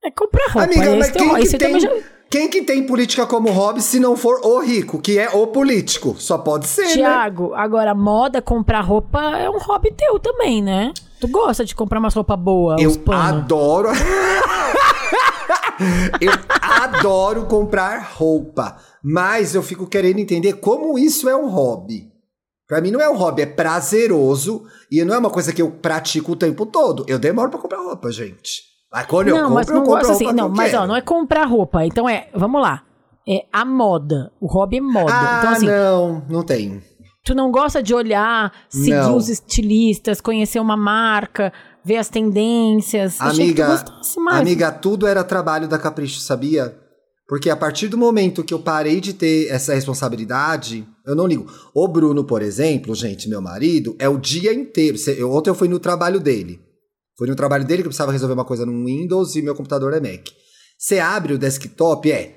É comprar roupa. Amiga, mas teu- quem que, tem, já- quem que tem política como hobby se não for o rico, que é o político? Só pode ser, né? Tiago, agora moda, comprar roupa é um hobby teu também, né? Tu gosta de comprar umas roupas boas, uns Eu adoro. eu adoro comprar roupa. Mas eu fico querendo entender como isso é um hobby. Pra mim não é um hobby, é prazeroso. E não é uma coisa que eu pratico o tempo todo. Eu demoro pra comprar roupa, gente. Mas quando eu Não, compro, mas eu não compro gosta a assim. Não, eu mas ó, não é comprar roupa. Então é, vamos lá. É a moda. O hobby é moda. Ah, então assim, não, não tem. tu não gosta de olhar, seguir Não. os estilistas, conhecer uma marca, ver as tendências. Amiga, gostasse mais. amiga, tudo era trabalho da Capricho, sabia? Porque a partir do momento que eu parei de ter essa responsabilidade, eu não ligo. O Bruno, por exemplo, gente, meu marido, é o dia inteiro. Eu- ontem eu fui no trabalho dele. Fui no trabalho dele que eu precisava resolver uma coisa no Windows e meu computador é Mac. Você abre o desktop, é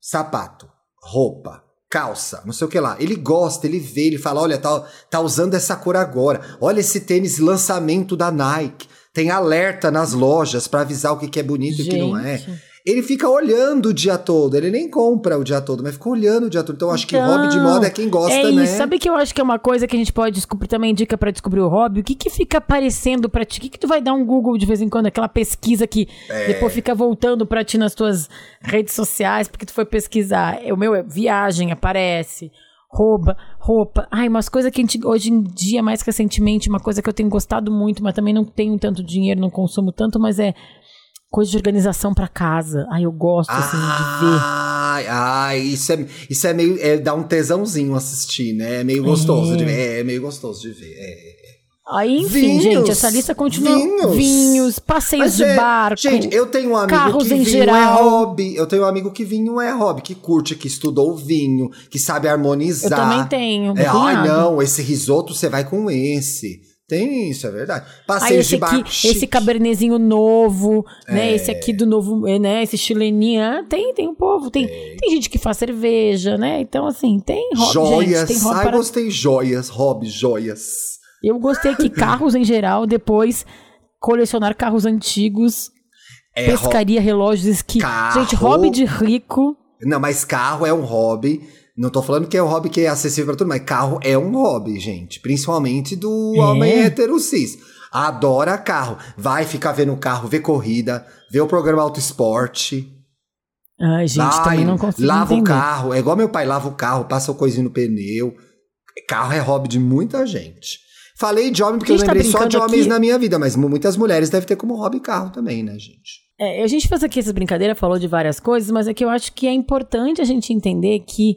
sapato, roupa, calça, não sei o que lá. Ele gosta, ele vê, ele fala: olha, tá, tá usando essa cor agora. Olha esse tênis lançamento da Nike. Tem alerta nas lojas pra avisar o que, que é bonito e o que não é. Ele fica olhando o dia todo, ele nem compra o dia todo, mas fica olhando o dia todo. Então eu acho que Então, hobby de moda é quem gosta, é né? isso. Sabe que eu acho que é uma coisa que a gente pode descobrir também, dica pra descobrir o hobby? O que que fica aparecendo pra ti? O que que tu vai dar um Google de vez em quando? Aquela pesquisa que É. depois fica voltando pra ti nas tuas redes sociais porque tu foi pesquisar. O meu é viagem, aparece. roupa, roupa. Ai, umas coisas que a gente, hoje em dia, mais recentemente, uma coisa que eu tenho gostado muito, mas também não tenho tanto dinheiro, não consumo tanto, mas é coisa de organização para casa. Ai, eu gosto, assim, de ver. Ai, ai, isso é, isso é meio. É, dá um tesãozinho assistir, né? É meio gostoso É. de ver. É, é meio gostoso de ver. É. Aí, enfim, Vinhos, gente, essa lista continua. vinhos. Vinhos, passeios Mas de é- barco. Gente, eu tenho um amigo carros que vinho é geral. hobby. Eu tenho um amigo que vinho é hobby, que curte, que estudou vinho, que sabe harmonizar. Eu também tenho. É, ai, não, esse risoto você vai com esse. Tem isso, é verdade. Passeios esse de aqui, barco chique. esse cabernezinho novo, né? É. Esse aqui do novo, né? Esse chileninho, ah, tem, tem um povo, tem, tem gente que faz cerveja, né? Então assim, tem hobby, Joias. gente, tem hobby ai, para gostei. Joias, hobby, joias. Eu gostei que carros em geral, depois colecionar carros antigos, É, pescaria, relógios, esqui. Carro. Gente, hobby de rico. Não, mas carro é um hobby. Não tô falando que é um hobby que é acessível pra todo mundo, mas carro é um hobby, gente. Principalmente do É? homem hétero cis. Adora carro. Vai ficar vendo carro, vê corrida, vê o programa Auto Esporte. Ai, gente, vai, também não consigo lava entender. o carro. É igual meu pai lava o carro, passa o coisinho no pneu. Carro é hobby de muita gente. Falei de homem porque eu tá lembrei só de homens aqui- na minha vida, mas mu- muitas mulheres devem ter como hobby carro também, né, gente? É, a gente fez aqui essa brincadeira, falou de várias coisas, mas é que eu acho que é importante a gente entender que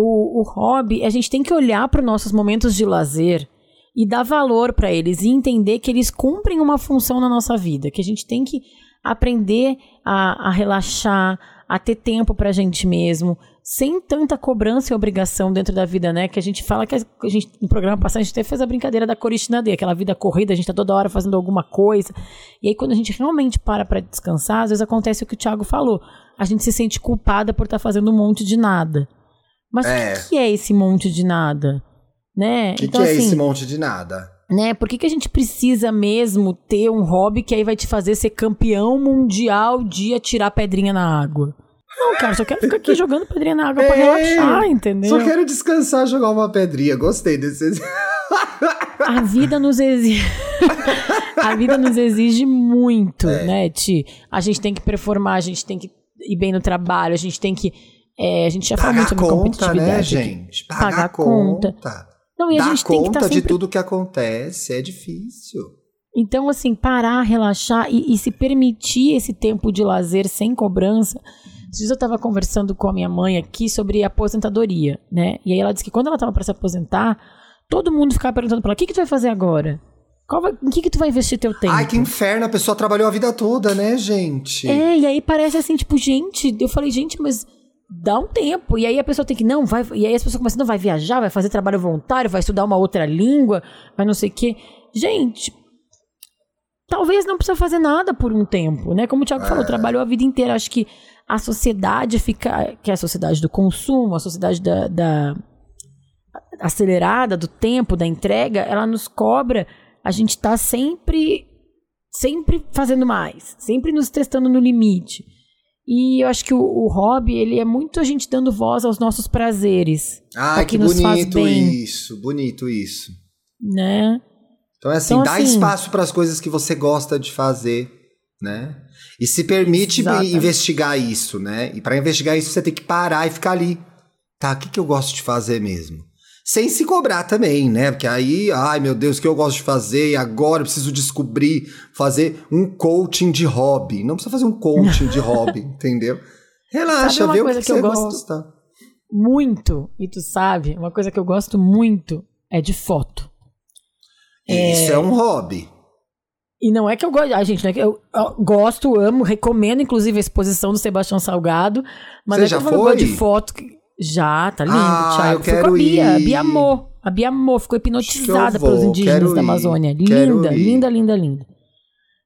o, o hobby, a gente tem que olhar para os nossos momentos de lazer e dar valor para eles e entender que eles cumprem uma função na nossa vida, que a gente tem que aprender a, a relaxar, a ter tempo pra gente mesmo, sem tanta cobrança e obrigação dentro da vida, né? Que a gente fala que a a gente, no programa passado a gente até fez a brincadeira da Coristina D, aquela vida corrida, a gente tá toda hora fazendo alguma coisa. E aí quando a gente realmente para pra descansar, às vezes acontece o que o Thiago falou. A gente se sente culpada por estar fazendo um monte de nada. Mas É. o que, que é esse monte de nada? Né? O que, então, que é assim, esse monte de nada? né? Por que, que a gente precisa mesmo ter um hobby que aí vai te fazer ser campeão mundial de atirar pedrinha na água? Não, cara, só quero ficar aqui jogando pedrinha na água pra É, relaxar, entendeu? Só quero descansar, jogar uma pedrinha. Gostei desse. A vida nos exige. a vida nos exige muito, É. né, Ti? A gente tem que performar, a gente tem que ir bem no trabalho, a gente tem que. É, a gente já falou muito sobre conta, competitividade. né, gente? Pagar, Pagar conta. conta. Não, e a Dar gente tem que conta estar de sempre tudo que acontece. É difícil. Então, assim, parar, relaxar e, e se permitir esse tempo de lazer sem cobrança. Esses eu estava conversando com a minha mãe aqui sobre aposentadoria, né? E aí ela disse que quando ela estava para se aposentar, todo mundo ficava perguntando para ela: o que, que tu vai fazer agora? Qual vai- em que, que tu vai investir teu tempo? Ai, que inferno. A pessoa trabalhou a vida toda, né, gente? É, e aí parece assim, tipo, gente, eu falei, gente, mas dá um tempo. E aí a pessoa tem que, não, vai. E aí as pessoas começam, não, vai viajar, vai fazer trabalho voluntário, vai estudar uma outra língua, vai não sei o quê. Gente, talvez não precisa fazer nada por um tempo, né? Como o Thiago falou, trabalhou a vida inteira. Acho que a sociedade fica. Que é a sociedade do consumo, a sociedade da. da acelerada do tempo, da entrega, ela nos cobra a gente tá sempre sempre fazendo mais, sempre nos testando no limite. E eu acho que o, o hobby, ele é muito a gente dando voz aos nossos prazeres. Ao que, nos faz bonito bem, isso. Bonito isso. né? Então é assim, Então, dá assim- espaço para as coisas que você gosta de fazer, né? E se permite Exatamente. investigar isso, né? E para investigar isso você tem que parar e ficar ali. Tá, o que, que eu gosto de fazer mesmo? Sem se cobrar também, né? Porque aí, ai meu Deus, o que eu gosto de fazer e agora eu preciso descobrir, fazer um coaching de hobby. Não precisa fazer um coaching de hobby, entendeu? Relaxa, vê o coisa que, que eu você gosto? gosta. Muito, e tu sabe, uma coisa que eu gosto muito é de foto. Isso é um hobby. E não é que eu gosto, ah, gente, não é que eu, eu gosto, amo, recomendo inclusive a exposição do Sebastião Salgado, mas Você é que já falo, eu foi? de foto. que- Já, tá lindo, Ah, Thiago. eu Fui com quero a Bia, a ir. Bia amou. A Bia amou, ficou hipnotizada vou, pelos indígenas quero da Amazônia. quero Linda, ir. linda, linda, linda.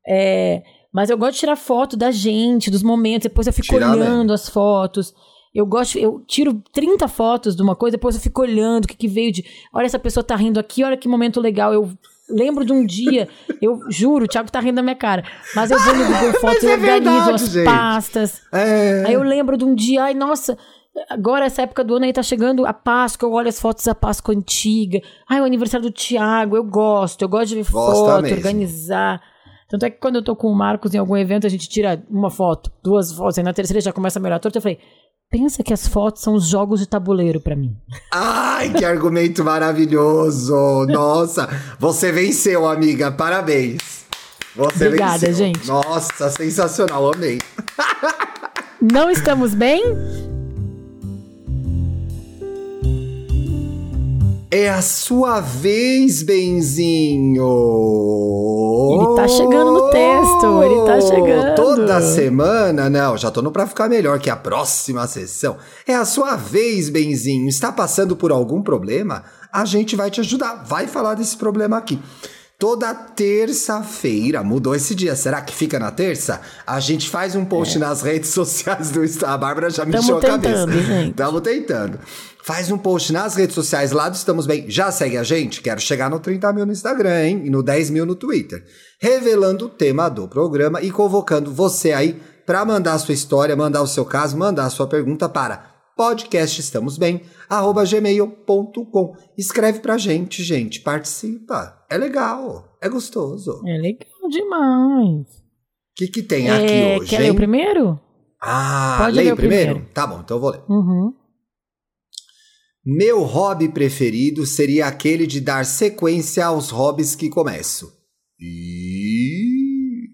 É, mas eu gosto de tirar foto da gente, dos momentos, depois eu fico Tirar olhando as fotos. Eu gosto, eu tiro 30 fotos de uma coisa, depois eu fico olhando o que, que veio de. Olha, essa pessoa tá rindo aqui, olha que momento legal. Eu lembro de um dia, eu juro, o Thiago tá rindo da minha cara. Mas eu vou no Google Fotos, eu é organizo verdade, as gente. pastas. É. Aí eu lembro de um dia, ai, nossa, agora essa época do ano aí tá chegando a Páscoa, eu olho as fotos da Páscoa antiga. Ai, o aniversário do Tiago, eu gosto, eu gosto de ver Gosta foto, mesmo. organizar. Tanto é que quando eu tô com o Marcos em algum evento, a gente tira uma foto, duas fotos, aí na terceira já começa a melhorar torta. Eu falei, Pensa que as fotos são os jogos de tabuleiro pra mim. Ai, que argumento maravilhoso! Nossa, você venceu, amiga. Parabéns. Você Obrigada, venceu. gente. Nossa, sensacional, amei. Não estamos bem? É a sua vez, Benzinho! Ele tá chegando no texto, ele tá chegando. Toda semana, não, já tô no pra ficar melhor que a próxima sessão. É a sua vez, Benzinho. Está passando por algum problema? A gente vai te ajudar, vai falar desse problema aqui. Toda terça-feira, mudou esse dia, será que fica na terça? A gente faz um post nas redes sociais do Instagram. A Bárbara já me Tamo encheu a cabeça. tentando. Estamos tentando. Faz um post nas redes sociais lá do Estamos Bem. Já segue a gente? Quero chegar no 30 mil no Instagram, hein? E no 10 mil no Twitter. Revelando o tema do programa e convocando você aí para mandar a sua história, mandar o seu caso, mandar a sua pergunta para podcastestamosbem@gmail.com. Escreve pra gente, gente. Participa. É legal. É gostoso. O É legal demais. que, que tem É, aqui hoje, quer ler hein? o primeiro? Ah, Pode leia ler o o primeiro? primeiro. Tá bom, então eu vou ler. Uhum. Meu hobby preferido seria aquele de dar sequência aos hobbies que começo. E...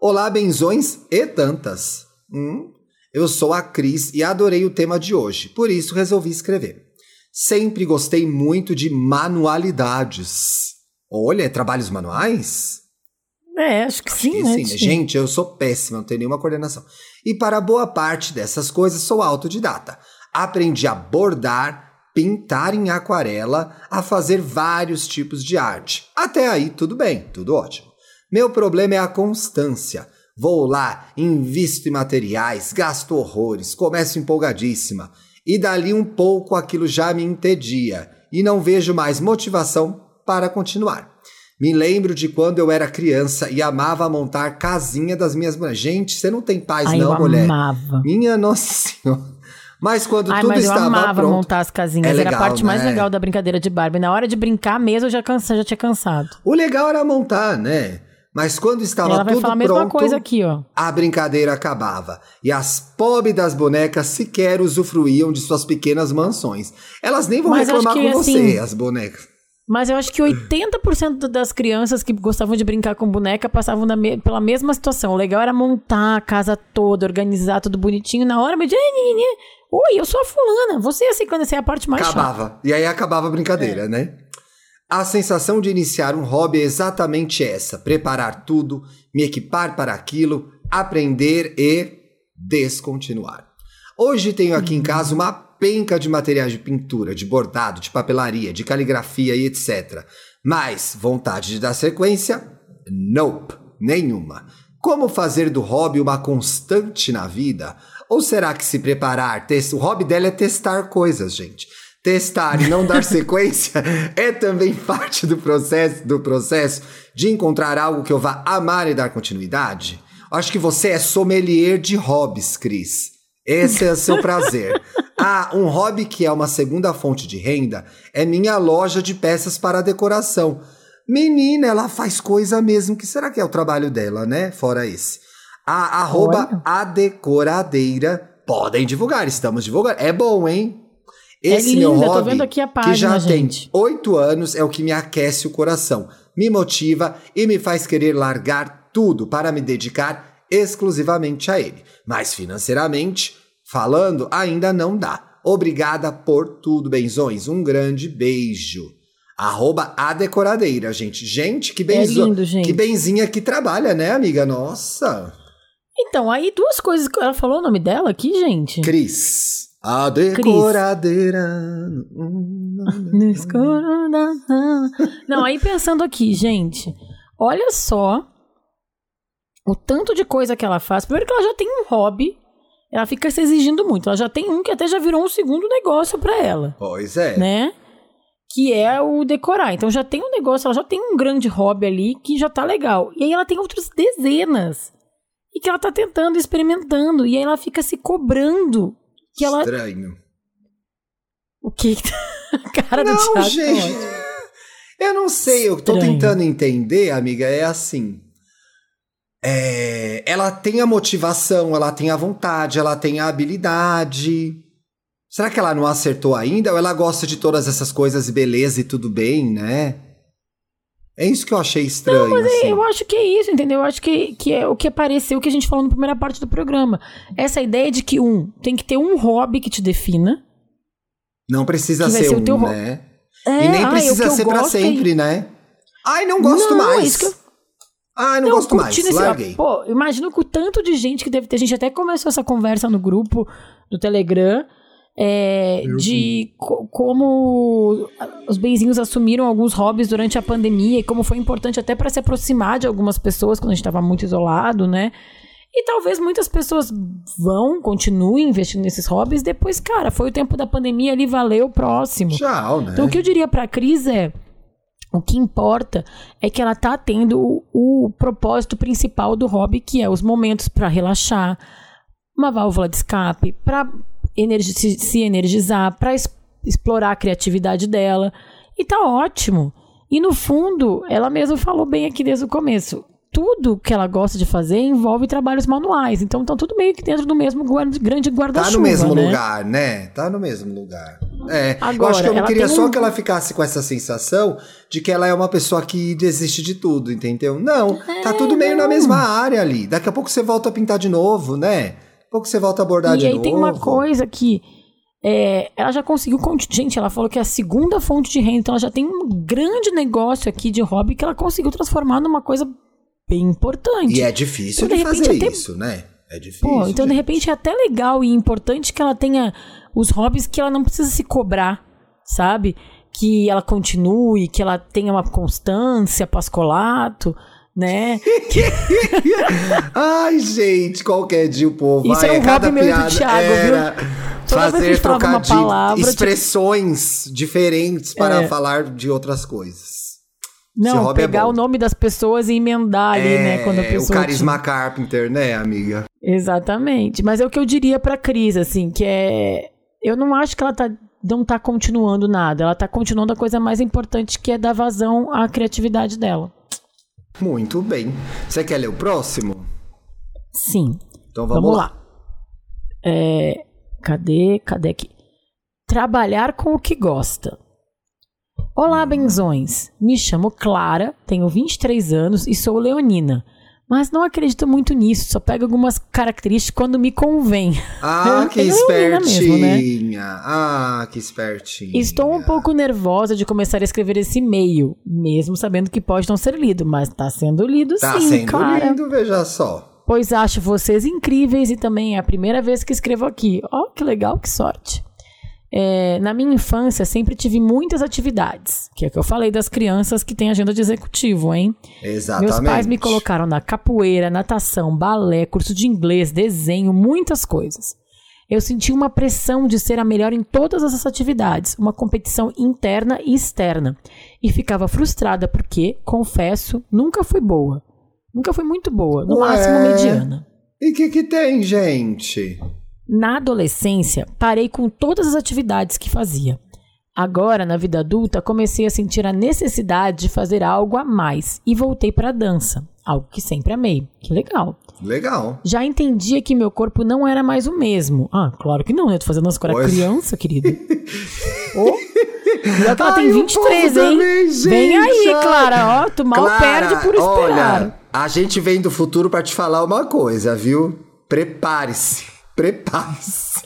Olá, benzões e tantas. Hum? Eu sou a Cris e adorei o tema de hoje, por isso resolvi escrever. Sempre gostei muito de manualidades. Olha, trabalhos manuais? É, acho que sim, né? sim, Ti? Gente, eu sou péssima, não tenho nenhuma coordenação. E para boa parte dessas coisas, sou autodidata. Aprendi a bordar, pintar em aquarela, a fazer vários tipos de arte. Até aí, tudo bem, tudo ótimo. Meu problema é a constância. Vou lá, invisto em materiais, gasto horrores, começo empolgadíssima. E dali um pouco aquilo já me entedia e não vejo mais motivação para continuar. Me lembro de quando eu era criança e amava montar casinha das minhas mulheres. Gente, você não tem paz Ai, não, eu mulher. amava. Minha nossa senhora. Mas quando Ai, tudo mas eu estava amava pronto, montar as casinhas. É Era legal, a parte mais né? legal da brincadeira de Barbie. Na hora de brincar mesmo, eu já, cansa, já tinha cansado. o legal era montar, né? Mas quando estava Ela vai tudo falar a mesma pronto, coisa aqui, ó. a brincadeira acabava e as pobres das bonecas sequer usufruíam de suas pequenas mansões. Elas nem vão Mas reclamar que, com assim, você, as bonecas. Mas eu acho que 80% das crianças que gostavam de brincar com boneca passavam na me- pela mesma situação. O legal era montar a casa toda, organizar tudo bonitinho. Na hora, me Oi, eu sou a fulana. Você assim, quando essa é a parte mais chata. Acabava. E aí acabava a brincadeira, É. né? A sensação de iniciar um hobby é exatamente essa: preparar tudo, me equipar para aquilo, aprender e descontinuar. Hoje tenho aqui Uhum. em casa uma penca de materiais de pintura, de bordado, de papelaria, de caligrafia e etc. Mas vontade de dar sequência? Nope, nenhuma. Como fazer do hobby uma constante na vida? Ou será que se preparar, o hobby dela é testar coisas, gente. Testar e não dar sequência é também parte do processo, do processo de encontrar algo que eu vá amar e dar continuidade. Acho que você é sommelier de hobbies, Cris. Esse é o seu prazer. Ah, um hobby que é uma segunda fonte de renda é minha loja de peças para decoração. Menina, ela faz coisa mesmo. que será que é o trabalho dela, né? Fora esse. A arroba a decoradeira. Podem divulgar, estamos divulgando. É bom, hein? Esse É meu linda, tô hobby, vendo aqui a que página, já gente. tem oito anos, é o que me aquece o coração, me motiva e me faz querer largar tudo para me dedicar exclusivamente a ele. Mas financeiramente, falando, ainda não dá. Obrigada por tudo, benzões. Um grande beijo. Arroba a decoradeira, gente. Gente, que benzo... É lindo, gente. Que benzinha que trabalha, né, amiga? Nossa. Então, aí duas coisas. que Ela falou o nome dela aqui, gente? Cris. A decoradeira. Não, aí pensando aqui, gente. Olha só o tanto de coisa que ela faz. Primeiro que ela já tem um hobby. Ela fica se exigindo muito. Ela já tem um que até já virou um segundo negócio pra ela, Pois é. né? Que é o decorar. Então já tem um negócio, ela já tem um grande hobby ali que já tá legal. E aí ela tem outras dezenas. E que ela tá tentando, experimentando. E aí ela fica se cobrando. Que ela. Estranho. O que? Cara do Não, Thiago. tá gente. Eu não sei, eu tô Estranho. tentando entender, amiga, é assim. É, ela tem a motivação, ela tem a vontade, ela tem a habilidade. Será que ela não acertou ainda? Ou ela gosta de todas essas coisas e beleza e tudo bem, né? É isso que eu achei estranho. Não, mas é- assim. eu acho que é isso, entendeu? Eu acho que, que é o que apareceu, que a gente falou na primeira parte do programa. Essa ideia de que, um, tem que ter um hobby que te defina. Não precisa ser ser o um, teu ro- né? É, e nem ai, o precisa ser pra gosto é sempre, né? Ai, não gosto Não, é mais. isso que eu- Ai, não, gosto mais. esse- Larguei. Pô, imagino que o tanto de gente que deve ter. A gente até começou essa conversa no grupo do Telegram. é, de co- como os benzinhos assumiram alguns hobbies durante a pandemia e como foi importante até para se aproximar de algumas pessoas quando a gente estava muito isolado, né? E talvez muitas pessoas vão, continuem investindo nesses hobbies. Depois, cara, foi o tempo da pandemia ali, valeu o próximo. Tchau, né? Então, o que eu diria pra Cris é. O que importa é que ela tá tendo o, o propósito principal do hobby, que é os momentos pra relaxar, uma válvula de escape, pra energi- se, se energizar, pra es- explorar a criatividade dela. E tá ótimo. E no fundo, ela mesma falou bem aqui desde o começo. Tudo que ela gosta de fazer envolve trabalhos manuais. Então, tá tudo meio que dentro do mesmo grande guarda-chuva. Tá no mesmo né? lugar, né? Tá no mesmo lugar. É, eu Agora, acho que eu não ela queria só um- que ela ficasse com essa sensação de que ela é uma pessoa que desiste de tudo, entendeu? Não, tá tudo meio na É, não. mesma área ali. Daqui a pouco você volta a pintar de novo, né? Daqui a pouco você volta a abordar E de aí novo. tem uma coisa que é, ela já conseguiu. Gente, ela falou que é a segunda fonte de renda, então ela já tem um grande negócio aqui de hobby que ela conseguiu transformar numa coisa bem importante. E é difícil Então, de, de fazer até- isso, né? É difícil. Pô, então de gente. repente é até legal e importante que ela tenha os hobbies que ela não precisa se cobrar, sabe? Que ela continue, que ela tenha uma constância, pascolato, né? Ai, gente, qualquer dia o povo. Isso ai, é um hobby meio do Thiago, viu? era Toda vez que a fazer uma trocadilho, palavra, tipo- expressões diferentes para É. falar de outras coisas. Não, é pegar bom. o nome das pessoas e emendar ali, né? Quando a É, pessoa. O Carisma Carpenter, né, amiga? Exatamente. Mas é o que eu diria pra Cris, assim, que é. Eu não acho que ela tá, não tá continuando nada. Ela tá continuando a coisa mais importante, que é dar vazão à criatividade dela. Muito bem. Você quer ler o próximo? Sim. Então vamos, Vamos, lá. lá. É, cadê? Cadê aqui? Trabalhar com o que gosta. Olá, benzões. Me chamo Clara, tenho 23 anos e sou leonina. Mas não acredito muito nisso, só pego algumas características quando me convém. Ah, Eu que espertinha. mesmo, né? Ah, que espertinha. Estou um pouco nervosa de começar a escrever esse e-mail, mesmo sabendo que pode não ser lido, mas está sendo lido Tá sim, sendo cara. lindo, veja só. Pois acho vocês incríveis e também é a primeira vez que escrevo aqui. Ó, que legal, que sorte. É, na minha infância, sempre tive muitas atividades, que é o que eu falei das crianças que têm agenda de executivo, hein? Exatamente. Meus pais me colocaram na capoeira, natação, balé, curso de inglês, desenho, muitas coisas. Eu senti uma pressão de ser a melhor em todas essas atividades, uma competição interna e externa. E ficava frustrada porque, confesso, nunca fui boa. Nunca fui muito boa, no Ué. máximo mediana. E o que que tem, gente? Na adolescência, parei com todas as atividades que fazia. Agora, na vida adulta, comecei a sentir a necessidade de fazer algo a mais e voltei para a dança, algo que sempre amei. Que legal. Legal. Já entendia que meu corpo não era mais o mesmo. Ah, claro que não, né? Eu tô fazendo dança quando era Pois. criança, querido. oh. Pior que ela Ai, tem o 23, povo hein? também, gente, Vem aí. Clara, ó. Tu mal Clara, perde por esperar. Olha, a gente vem do futuro pra te falar uma coisa, viu? Prepare-se. Prepare-se.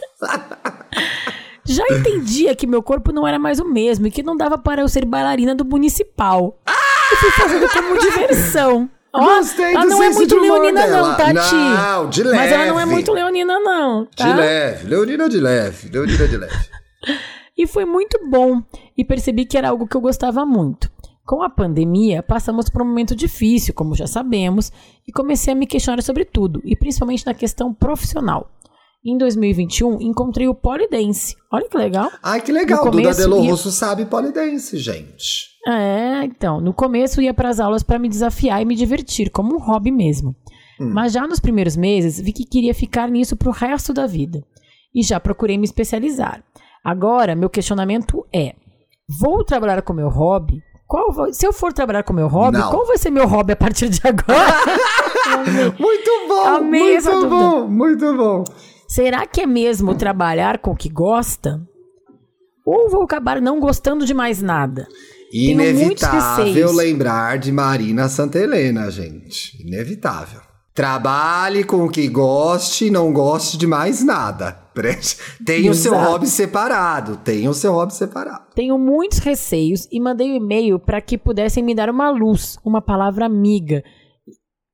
Já entendia que meu corpo não era mais o mesmo e que não dava para eu ser bailarina do municipal. E fui fazendo como diversão. Ó, Gostei ela não é muito leonina dela. não, tá, Ti? Não, de Mas ela não é leve. muito leonina não, tá? De leve. Leonina de leve. Leonina de leve. E foi muito bom e percebi que era algo que eu gostava muito. Com a pandemia, passamos por um momento difícil, como já sabemos, e comecei a me questionar sobre tudo, e principalmente na questão profissional. Em 2021, encontrei o polidense. Olha que legal. Ai, que legal. Duda Delo ia- Russo sabe polidense, gente. É, então, no começo ia para as aulas para me desafiar e me divertir, como um hobby mesmo. Mas já nos primeiros meses vi que queria ficar nisso pro resto da vida. E já procurei me especializar. Agora, meu questionamento é: vou trabalhar com meu hobby? Qual vai- se eu for trabalhar com meu hobby, Não. qual vai ser meu hobby a partir de agora? amei essa muito dúvida. bom, muito bom. Será que é mesmo trabalhar com o que gosta? Ou vou acabar não gostando de mais nada? Inevitável lembrar de Marina Santa Helena, gente. Inevitável. Trabalhe com o que goste e não goste de mais nada. Tenha o seu hobby separado. Tenha o seu hobby separado. Tenho muitos receios e mandei um e-mail para que pudessem me dar uma luz, uma palavra amiga.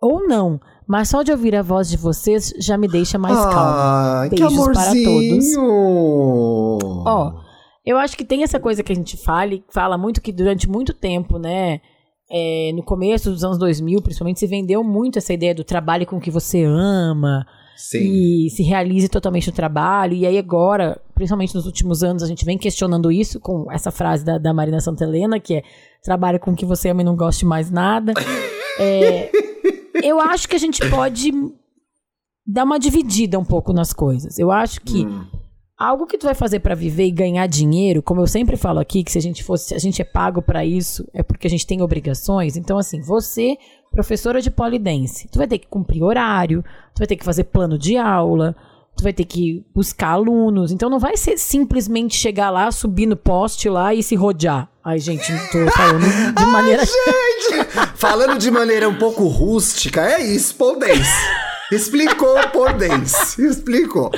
Ou não, mas só de ouvir a voz de vocês já me deixa mais calma. Ai, que Beijos para amorzinho. Ó, eu acho que tem essa coisa que a gente fala, e fala muito que durante muito tempo, né? é, no começo dos anos 2000, principalmente, se vendeu muito essa ideia do trabalho com o que você ama Sim. e se realize totalmente no trabalho. E aí agora, principalmente nos últimos anos, a gente vem questionando isso com essa frase da, da Marina Santelena, que é trabalhe com o que você ama e não goste mais nada. É, eu acho que a gente pode dar uma dividida um pouco nas coisas. Eu acho que algo que tu vai fazer pra viver e ganhar dinheiro, como eu sempre falo aqui, que se a gente fosse, se a gente é pago pra isso, é porque a gente tem obrigações. Então assim, você, professora de polidense, tu vai ter que cumprir horário, tu vai ter que fazer plano de aula, tu vai ter que buscar alunos. Então não vai ser simplesmente chegar lá, subir no poste lá e se rodear. Ai, gente, tô falando de maneira Falando de maneira um pouco rústica, é isso, Poldens. Explicou, Poldens. Explicou.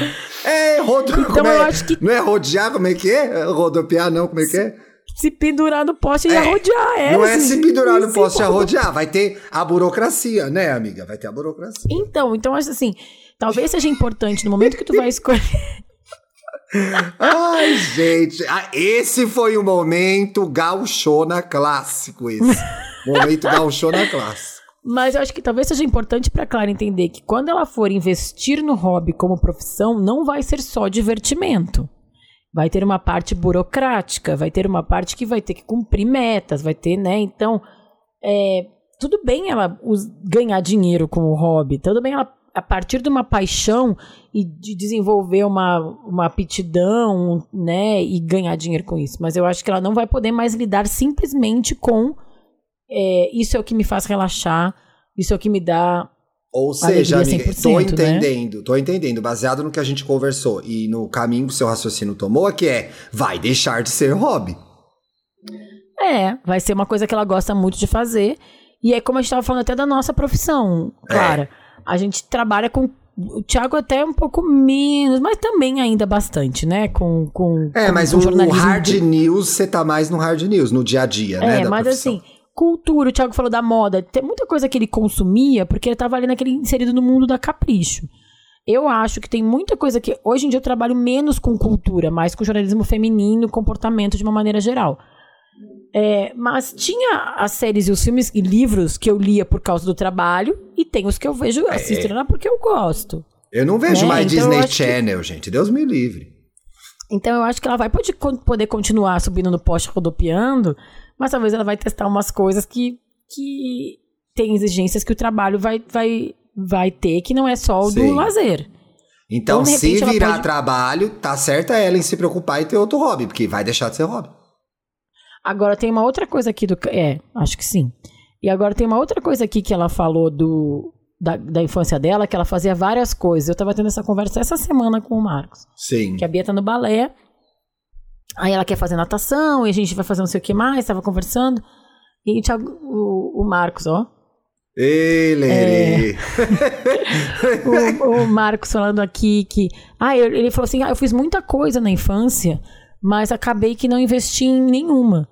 É, rodo... Então como é? eu acho que- Não é rodear, como é que é? Rodopiar, não, como é que é? se pendurar no poste e É, arrodear. É, não é assim, se pendurar no poste e arrodear, vai ter a burocracia, né, amiga? Vai ter a burocracia. Então, então acho assim, talvez seja importante no momento que tu vai escolher. Ai, gente, ah, esse foi o momento gauchona clássico, esse. momento gauchona clássico. Mas eu acho que talvez seja importante pra Clara entender que quando ela for investir no hobby como profissão, não vai ser só divertimento. Vai ter uma parte burocrática, vai ter uma parte que vai ter que cumprir metas, vai ter, né? Então, é, tudo bem ela ganhar dinheiro com o hobby, tudo bem ela, a partir de uma paixão e de desenvolver uma, uma aptidão, né? E ganhar dinheiro com isso. Mas eu acho que ela não vai poder mais lidar simplesmente com é, isso é o que me faz relaxar, isso é o que me dá. Ou seja, amiga, 100%, tô né? entendendo, tô entendendo, baseado no que a gente conversou e no caminho que o seu raciocínio tomou, que é, vai deixar de ser hobby. É, vai ser uma coisa que ela gosta muito de fazer. E é como a gente estava falando até da nossa profissão, Clara. A gente trabalha com. O Thiago até um pouco menos, mas também ainda bastante, né? Com, com, É, com- mas com o, o jornalismo hard de- news, você tá mais no hard news, no dia a dia, né? É, mas profissão. assim, cultura, o Thiago falou da moda, tem muita coisa que ele consumia porque ele tava ali naquele inserido no mundo da capricho. Eu acho que tem muita coisa que. Hoje em dia eu trabalho menos com cultura, mais com jornalismo feminino, comportamento de uma maneira geral. É, mas tinha as séries e os filmes e livros que eu lia por causa do trabalho, e tem os que eu vejo, assisto lá porque eu gosto. Eu não vejo né? mais Então Disney acho que- Channel, gente. Deus me livre. Então eu acho que ela vai pode poder continuar subindo no poste rodopiando, mas talvez ela vai testar umas coisas que, que tem exigências que o trabalho vai, vai, vai ter, que não é só o Sim. do lazer. Então, Então, se virar pode- trabalho, tá certa ela em se preocupar e ter outro hobby, porque vai deixar de ser hobby. Agora tem uma outra coisa aqui do. É, acho que sim. E agora tem uma outra coisa aqui que ela falou do. Da, da infância dela, que ela fazia várias coisas. Eu tava tendo essa conversa essa semana com o Marcos. Sim. que a Bia tá no balé. Aí ela quer fazer natação, e a gente vai fazer não sei o que mais, tava conversando. E o, Thiago- o, Marcos, ó. Ei, Lerê. O, o Marcos falando aqui que. Ah, ele ele falou assim: ah, eu fiz muita coisa na infância, mas acabei que não investi em nenhuma.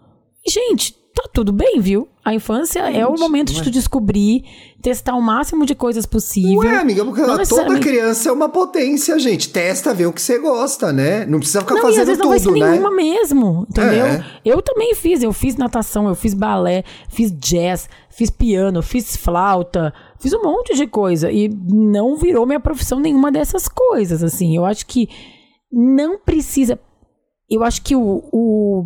E, gente, tá tudo bem, viu? A infância é o momento de tu descobrir, testar o máximo de coisas possível. Ué, amiga, porque Não toda criança é uma potência, gente. Testa, vê o que você gosta, né? Não precisa ficar Não, e fazendo às vezes não vai ser tudo, né? nenhuma mesmo, entendeu? É. Eu também fiz, eu fiz natação, eu fiz balé, fiz jazz, fiz piano, fiz flauta, fiz um monte de coisa e não virou minha profissão nenhuma dessas coisas, assim. Eu acho que não precisa. Eu acho que o, o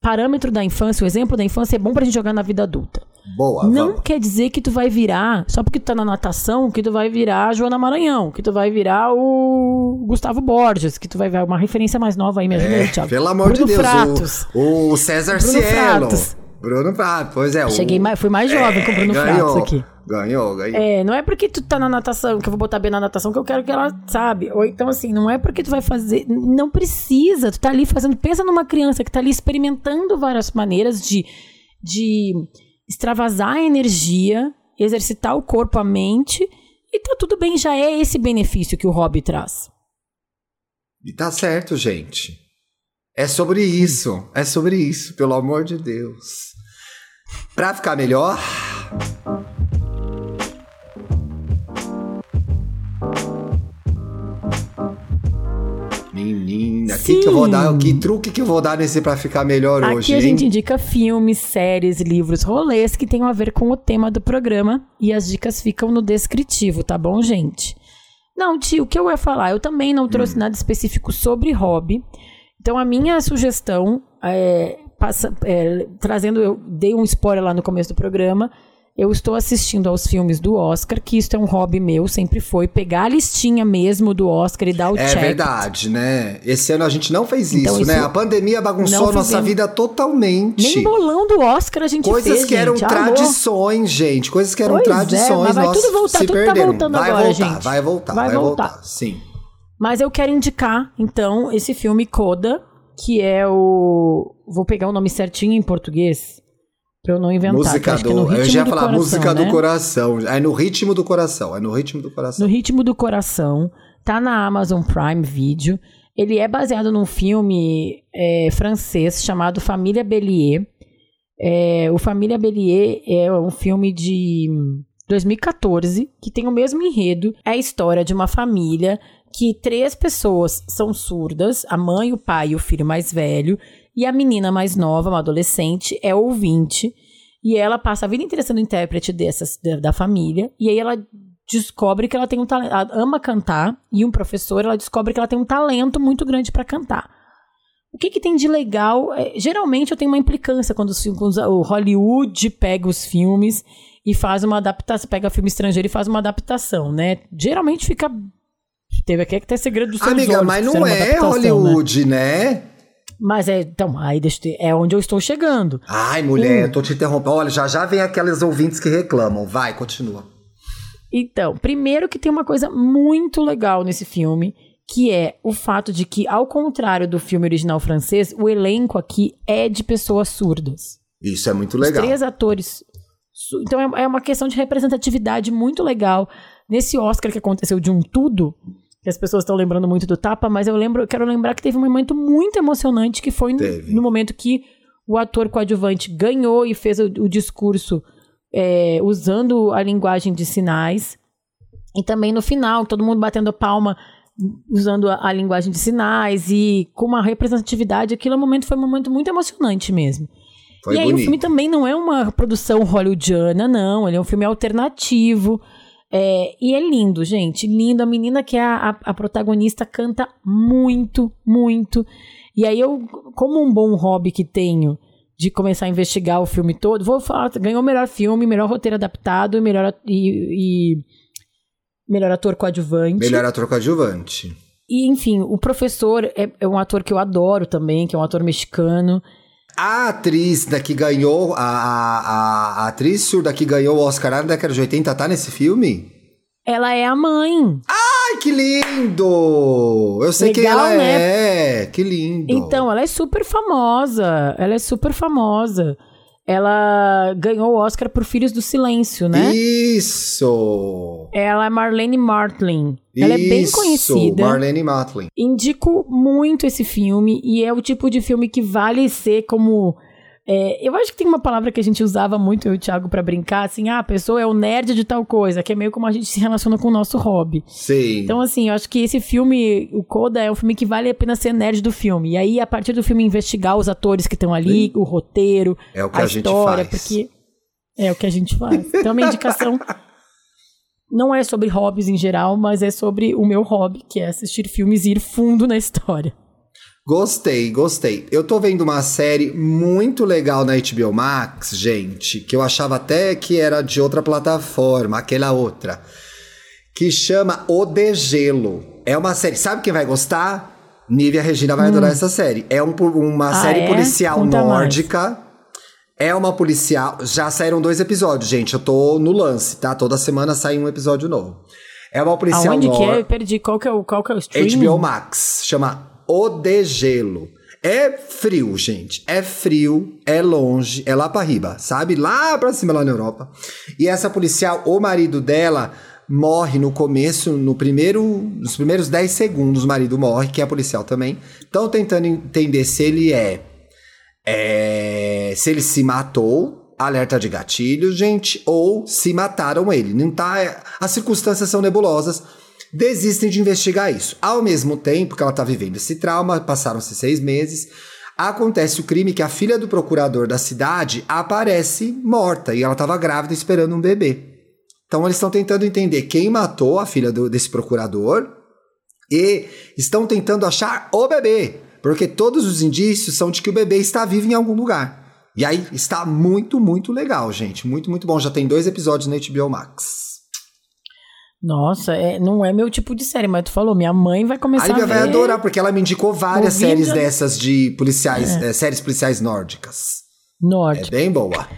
parâmetro da infância, o exemplo da infância é bom pra gente jogar na vida adulta. Boa, Não vamos. quer dizer que tu vai virar, só porque tu tá na natação, que tu vai virar a Joana Maranhão, que tu vai virar o Gustavo Borges, que tu vai ver uma referência mais nova aí, me ajuda aí, Thiago. Pelo amor Bruno de Deus. Fratos. O, o César Bruno Cielo. Fratos. Bruno Prato, pois é. Cheguei mais, fui mais jovem com o Bruno ganhou. Aqui. Ganhou, ganhou. É, não é porque tu tá na natação, que eu vou botar bem na natação, que eu quero que ela sabe. Ou então, assim, não é porque tu vai fazer. Não precisa. Tu tá ali fazendo. Pensa numa criança que tá ali experimentando várias maneiras de, de extravasar a energia, exercitar o corpo, a mente. E tá tudo bem, já é esse benefício que o hobby traz. E tá certo, gente. É sobre isso. É sobre isso, pelo amor de Deus. Pra ficar melhor. Menina, que, que eu vou dar? Que truque que eu vou dar nesse pra ficar melhor Aqui hoje, a hein? gente indica filmes, séries, livros, rolês que tenham a ver com o tema do programa e as dicas ficam no descritivo, tá bom, gente? Não, tio, o que eu ia falar? Eu também não trouxe nada específico sobre hobby. Então a minha sugestão é, passa- é, trazendo, eu dei um spoiler lá no começo do programa. Eu estou assistindo aos filmes do Oscar, que isso é um hobby meu, sempre foi pegar a listinha mesmo do Oscar e dar o É check. verdade, né? Esse ano a gente não fez Então, isso, né? A pandemia bagunçou a nossa vida totalmente. Nem bolão do Oscar a gente Coisas fez, que eram gente. Alô? tradições, gente. Coisas que eram Pois é, tradições. mas vai nossa, tudo voltar, se tudo tá perderam. voltando vai agora, voltar, gente. vai voltar, Vai vai, voltar. voltar. Sim. Mas eu quero indicar, então, esse filme Coda, que é o. Vou pegar o nome certinho em português, pra eu não inventar. música é do. no eu já ia falar coração, música né? do coração. É no ritmo do coração. É no ritmo do coração. No ritmo do coração. Tá na Amazon Prime Video. Ele é baseado num filme é, francês chamado Família Bélier. É, o Família Bélier é um filme de 2014 que tem o mesmo enredo. É a história de uma família que três pessoas são surdas: a mãe, o pai e o filho mais velho. E a menina mais nova, uma adolescente, é ouvinte. E ela passa a vida inteira sendo intérprete dessas, da, família. E aí ela descobre que ela tem um talento. Ela ama cantar. E um professor, ela descobre que ela tem um talento muito grande para cantar. O que, que tem de legal? É, geralmente eu tenho uma implicância quando, quando o Hollywood pega os filmes e faz uma adaptação, pega filme estrangeiro e faz uma adaptação, né? Geralmente fica. Teve aqui até segredo dos seus Amiga, olhos, mas que não é né? Hollywood, né? Mas é. Então, aí deixa eu ter- é onde eu estou chegando. Ai, mulher, Hum. eu tô te interrompendo. Olha, já já vem aqueles ouvintes que reclamam. Vai, continua. Então, primeiro que tem uma coisa muito legal nesse filme, que é o fato de que, ao contrário do filme original francês, o elenco aqui é de pessoas surdas. Isso é muito Os legal. três atores. Então é, é uma questão de representatividade muito legal. Nesse Oscar que aconteceu de um tudo, que as pessoas estão lembrando muito do tapa, mas eu lembro, eu quero lembrar que teve um momento muito emocionante que foi no, no momento que o ator coadjuvante ganhou e fez o, o discurso é, usando a linguagem de sinais. E também no final, todo mundo batendo palma usando a, a linguagem de sinais e com uma representatividade. Aquilo é momento, foi um momento muito emocionante mesmo. Foi e aí bonito. o filme também não é uma produção hollywoodiana, não. Ele é um filme alternativo. É, e é lindo, gente. Lindo. A menina que é a, a- a protagonista canta muito, muito. E aí eu, como um bom hobby que tenho de começar a investigar o filme todo, vou falar, ganhou melhor filme, melhor roteiro adaptado e melhor, e, e melhor ator coadjuvante. Melhor ator coadjuvante. E, enfim, o professor é, é um ator que eu adoro também, que é um ator mexicano. A atriz da que ganhou, a, a, a- atriz surda que ganhou o Oscar na década de 80 tá nesse filme? Ela é a mãe. Ai, que lindo! Eu sei quem Legal, ela né? é. Que lindo. Então, ela é super famosa. Ela é super famosa. Ela ganhou o Oscar por Filhos do Silêncio, né? Isso! Ela é Marlene Martlin. Ela é bem Isso, conhecida. Marlene Matlin. Indico muito esse filme e é o tipo de filme que vale ser como. é, eu acho que tem uma palavra que a gente usava muito, eu e o Thiago, pra brincar, assim, ah, a pessoa é o nerd de tal coisa, que é meio como a gente se relaciona com o nosso hobby. Sim. Então, assim, eu acho que esse filme, o Coda, é um filme que vale a pena ser nerd do filme. E aí, a partir do filme, investigar os atores que estão ali, o roteiro, é o que a, a, história, porque é o que a gente faz. Então, a minha indicação não é sobre hobbies em geral, mas é sobre o meu hobby, que é assistir filmes e ir fundo na história. Gostei, gostei. Eu tô vendo uma série muito legal na HBO Max, gente, que eu achava até que era de outra plataforma, aquela outra, que chama O Degelo. É uma série, sabe quem vai gostar? Nívia Regina vai adorar essa série. É um, uma Hum. Ah, série é? policial Conta mais. É uma policial. Já saíram dois episódios, gente. Eu tô no lance, tá? Toda semana sai um episódio novo. É uma policial Aonde que é? perdi. Qual que é o, qual que é o stream? HBO Max. Chama O Degelo. É frio, gente. É frio, é longe, é lá pra riba, sabe? Lá pra cima, lá na Europa. E essa policial, o marido dela morre no começo, no primeiro, nos primeiros 10 segundos, o marido morre, que é policial também. Estão tentando entender se ele é, é, se ele se matou, alerta de gatilho, gente, ou se mataram ele. Não tá, as circunstâncias são nebulosas. Desistem de investigar isso. Ao mesmo tempo que ela tá vivendo esse trauma, passaram-se seis meses. Acontece o crime que a filha do procurador da cidade aparece morta e ela estava grávida esperando um bebê. Então eles estão tentando entender quem matou a filha do- desse procurador e estão tentando achar o bebê, porque todos os indícios são de que o bebê está vivo em algum lugar. E aí está muito, muito legal, gente. Muito, muito bom. Já tem dois episódios na HBO Max. Nossa, é, não é meu tipo de série, mas tu falou, minha mãe vai A começar a, Lívia ver. vai adorar, porque ela me indicou várias Ouvindo- séries dessas de policiais, eh, séries policiais nórdicas. É Norte. bem boa.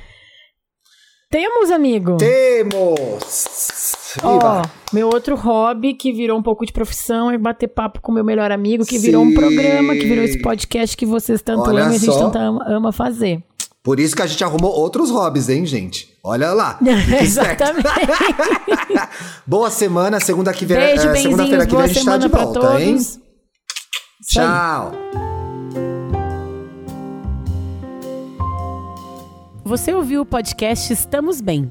Temos, amigo. Temos! Ó, Viva! meu outro hobby que virou um pouco de profissão é bater papo com meu melhor amigo, que virou um Sim. programa, que virou esse podcast que vocês tanto Olha amam e a gente tanto ama, ama fazer. Por isso que a gente arrumou outros hobbies, hein, gente? Olha lá. Exatamente. Boa semana, segunda que vem, Beijo, eh, segunda-feira que vem a gente tá de volta, todos. hein? Tchau. Você ouviu o podcast Estamos Bem.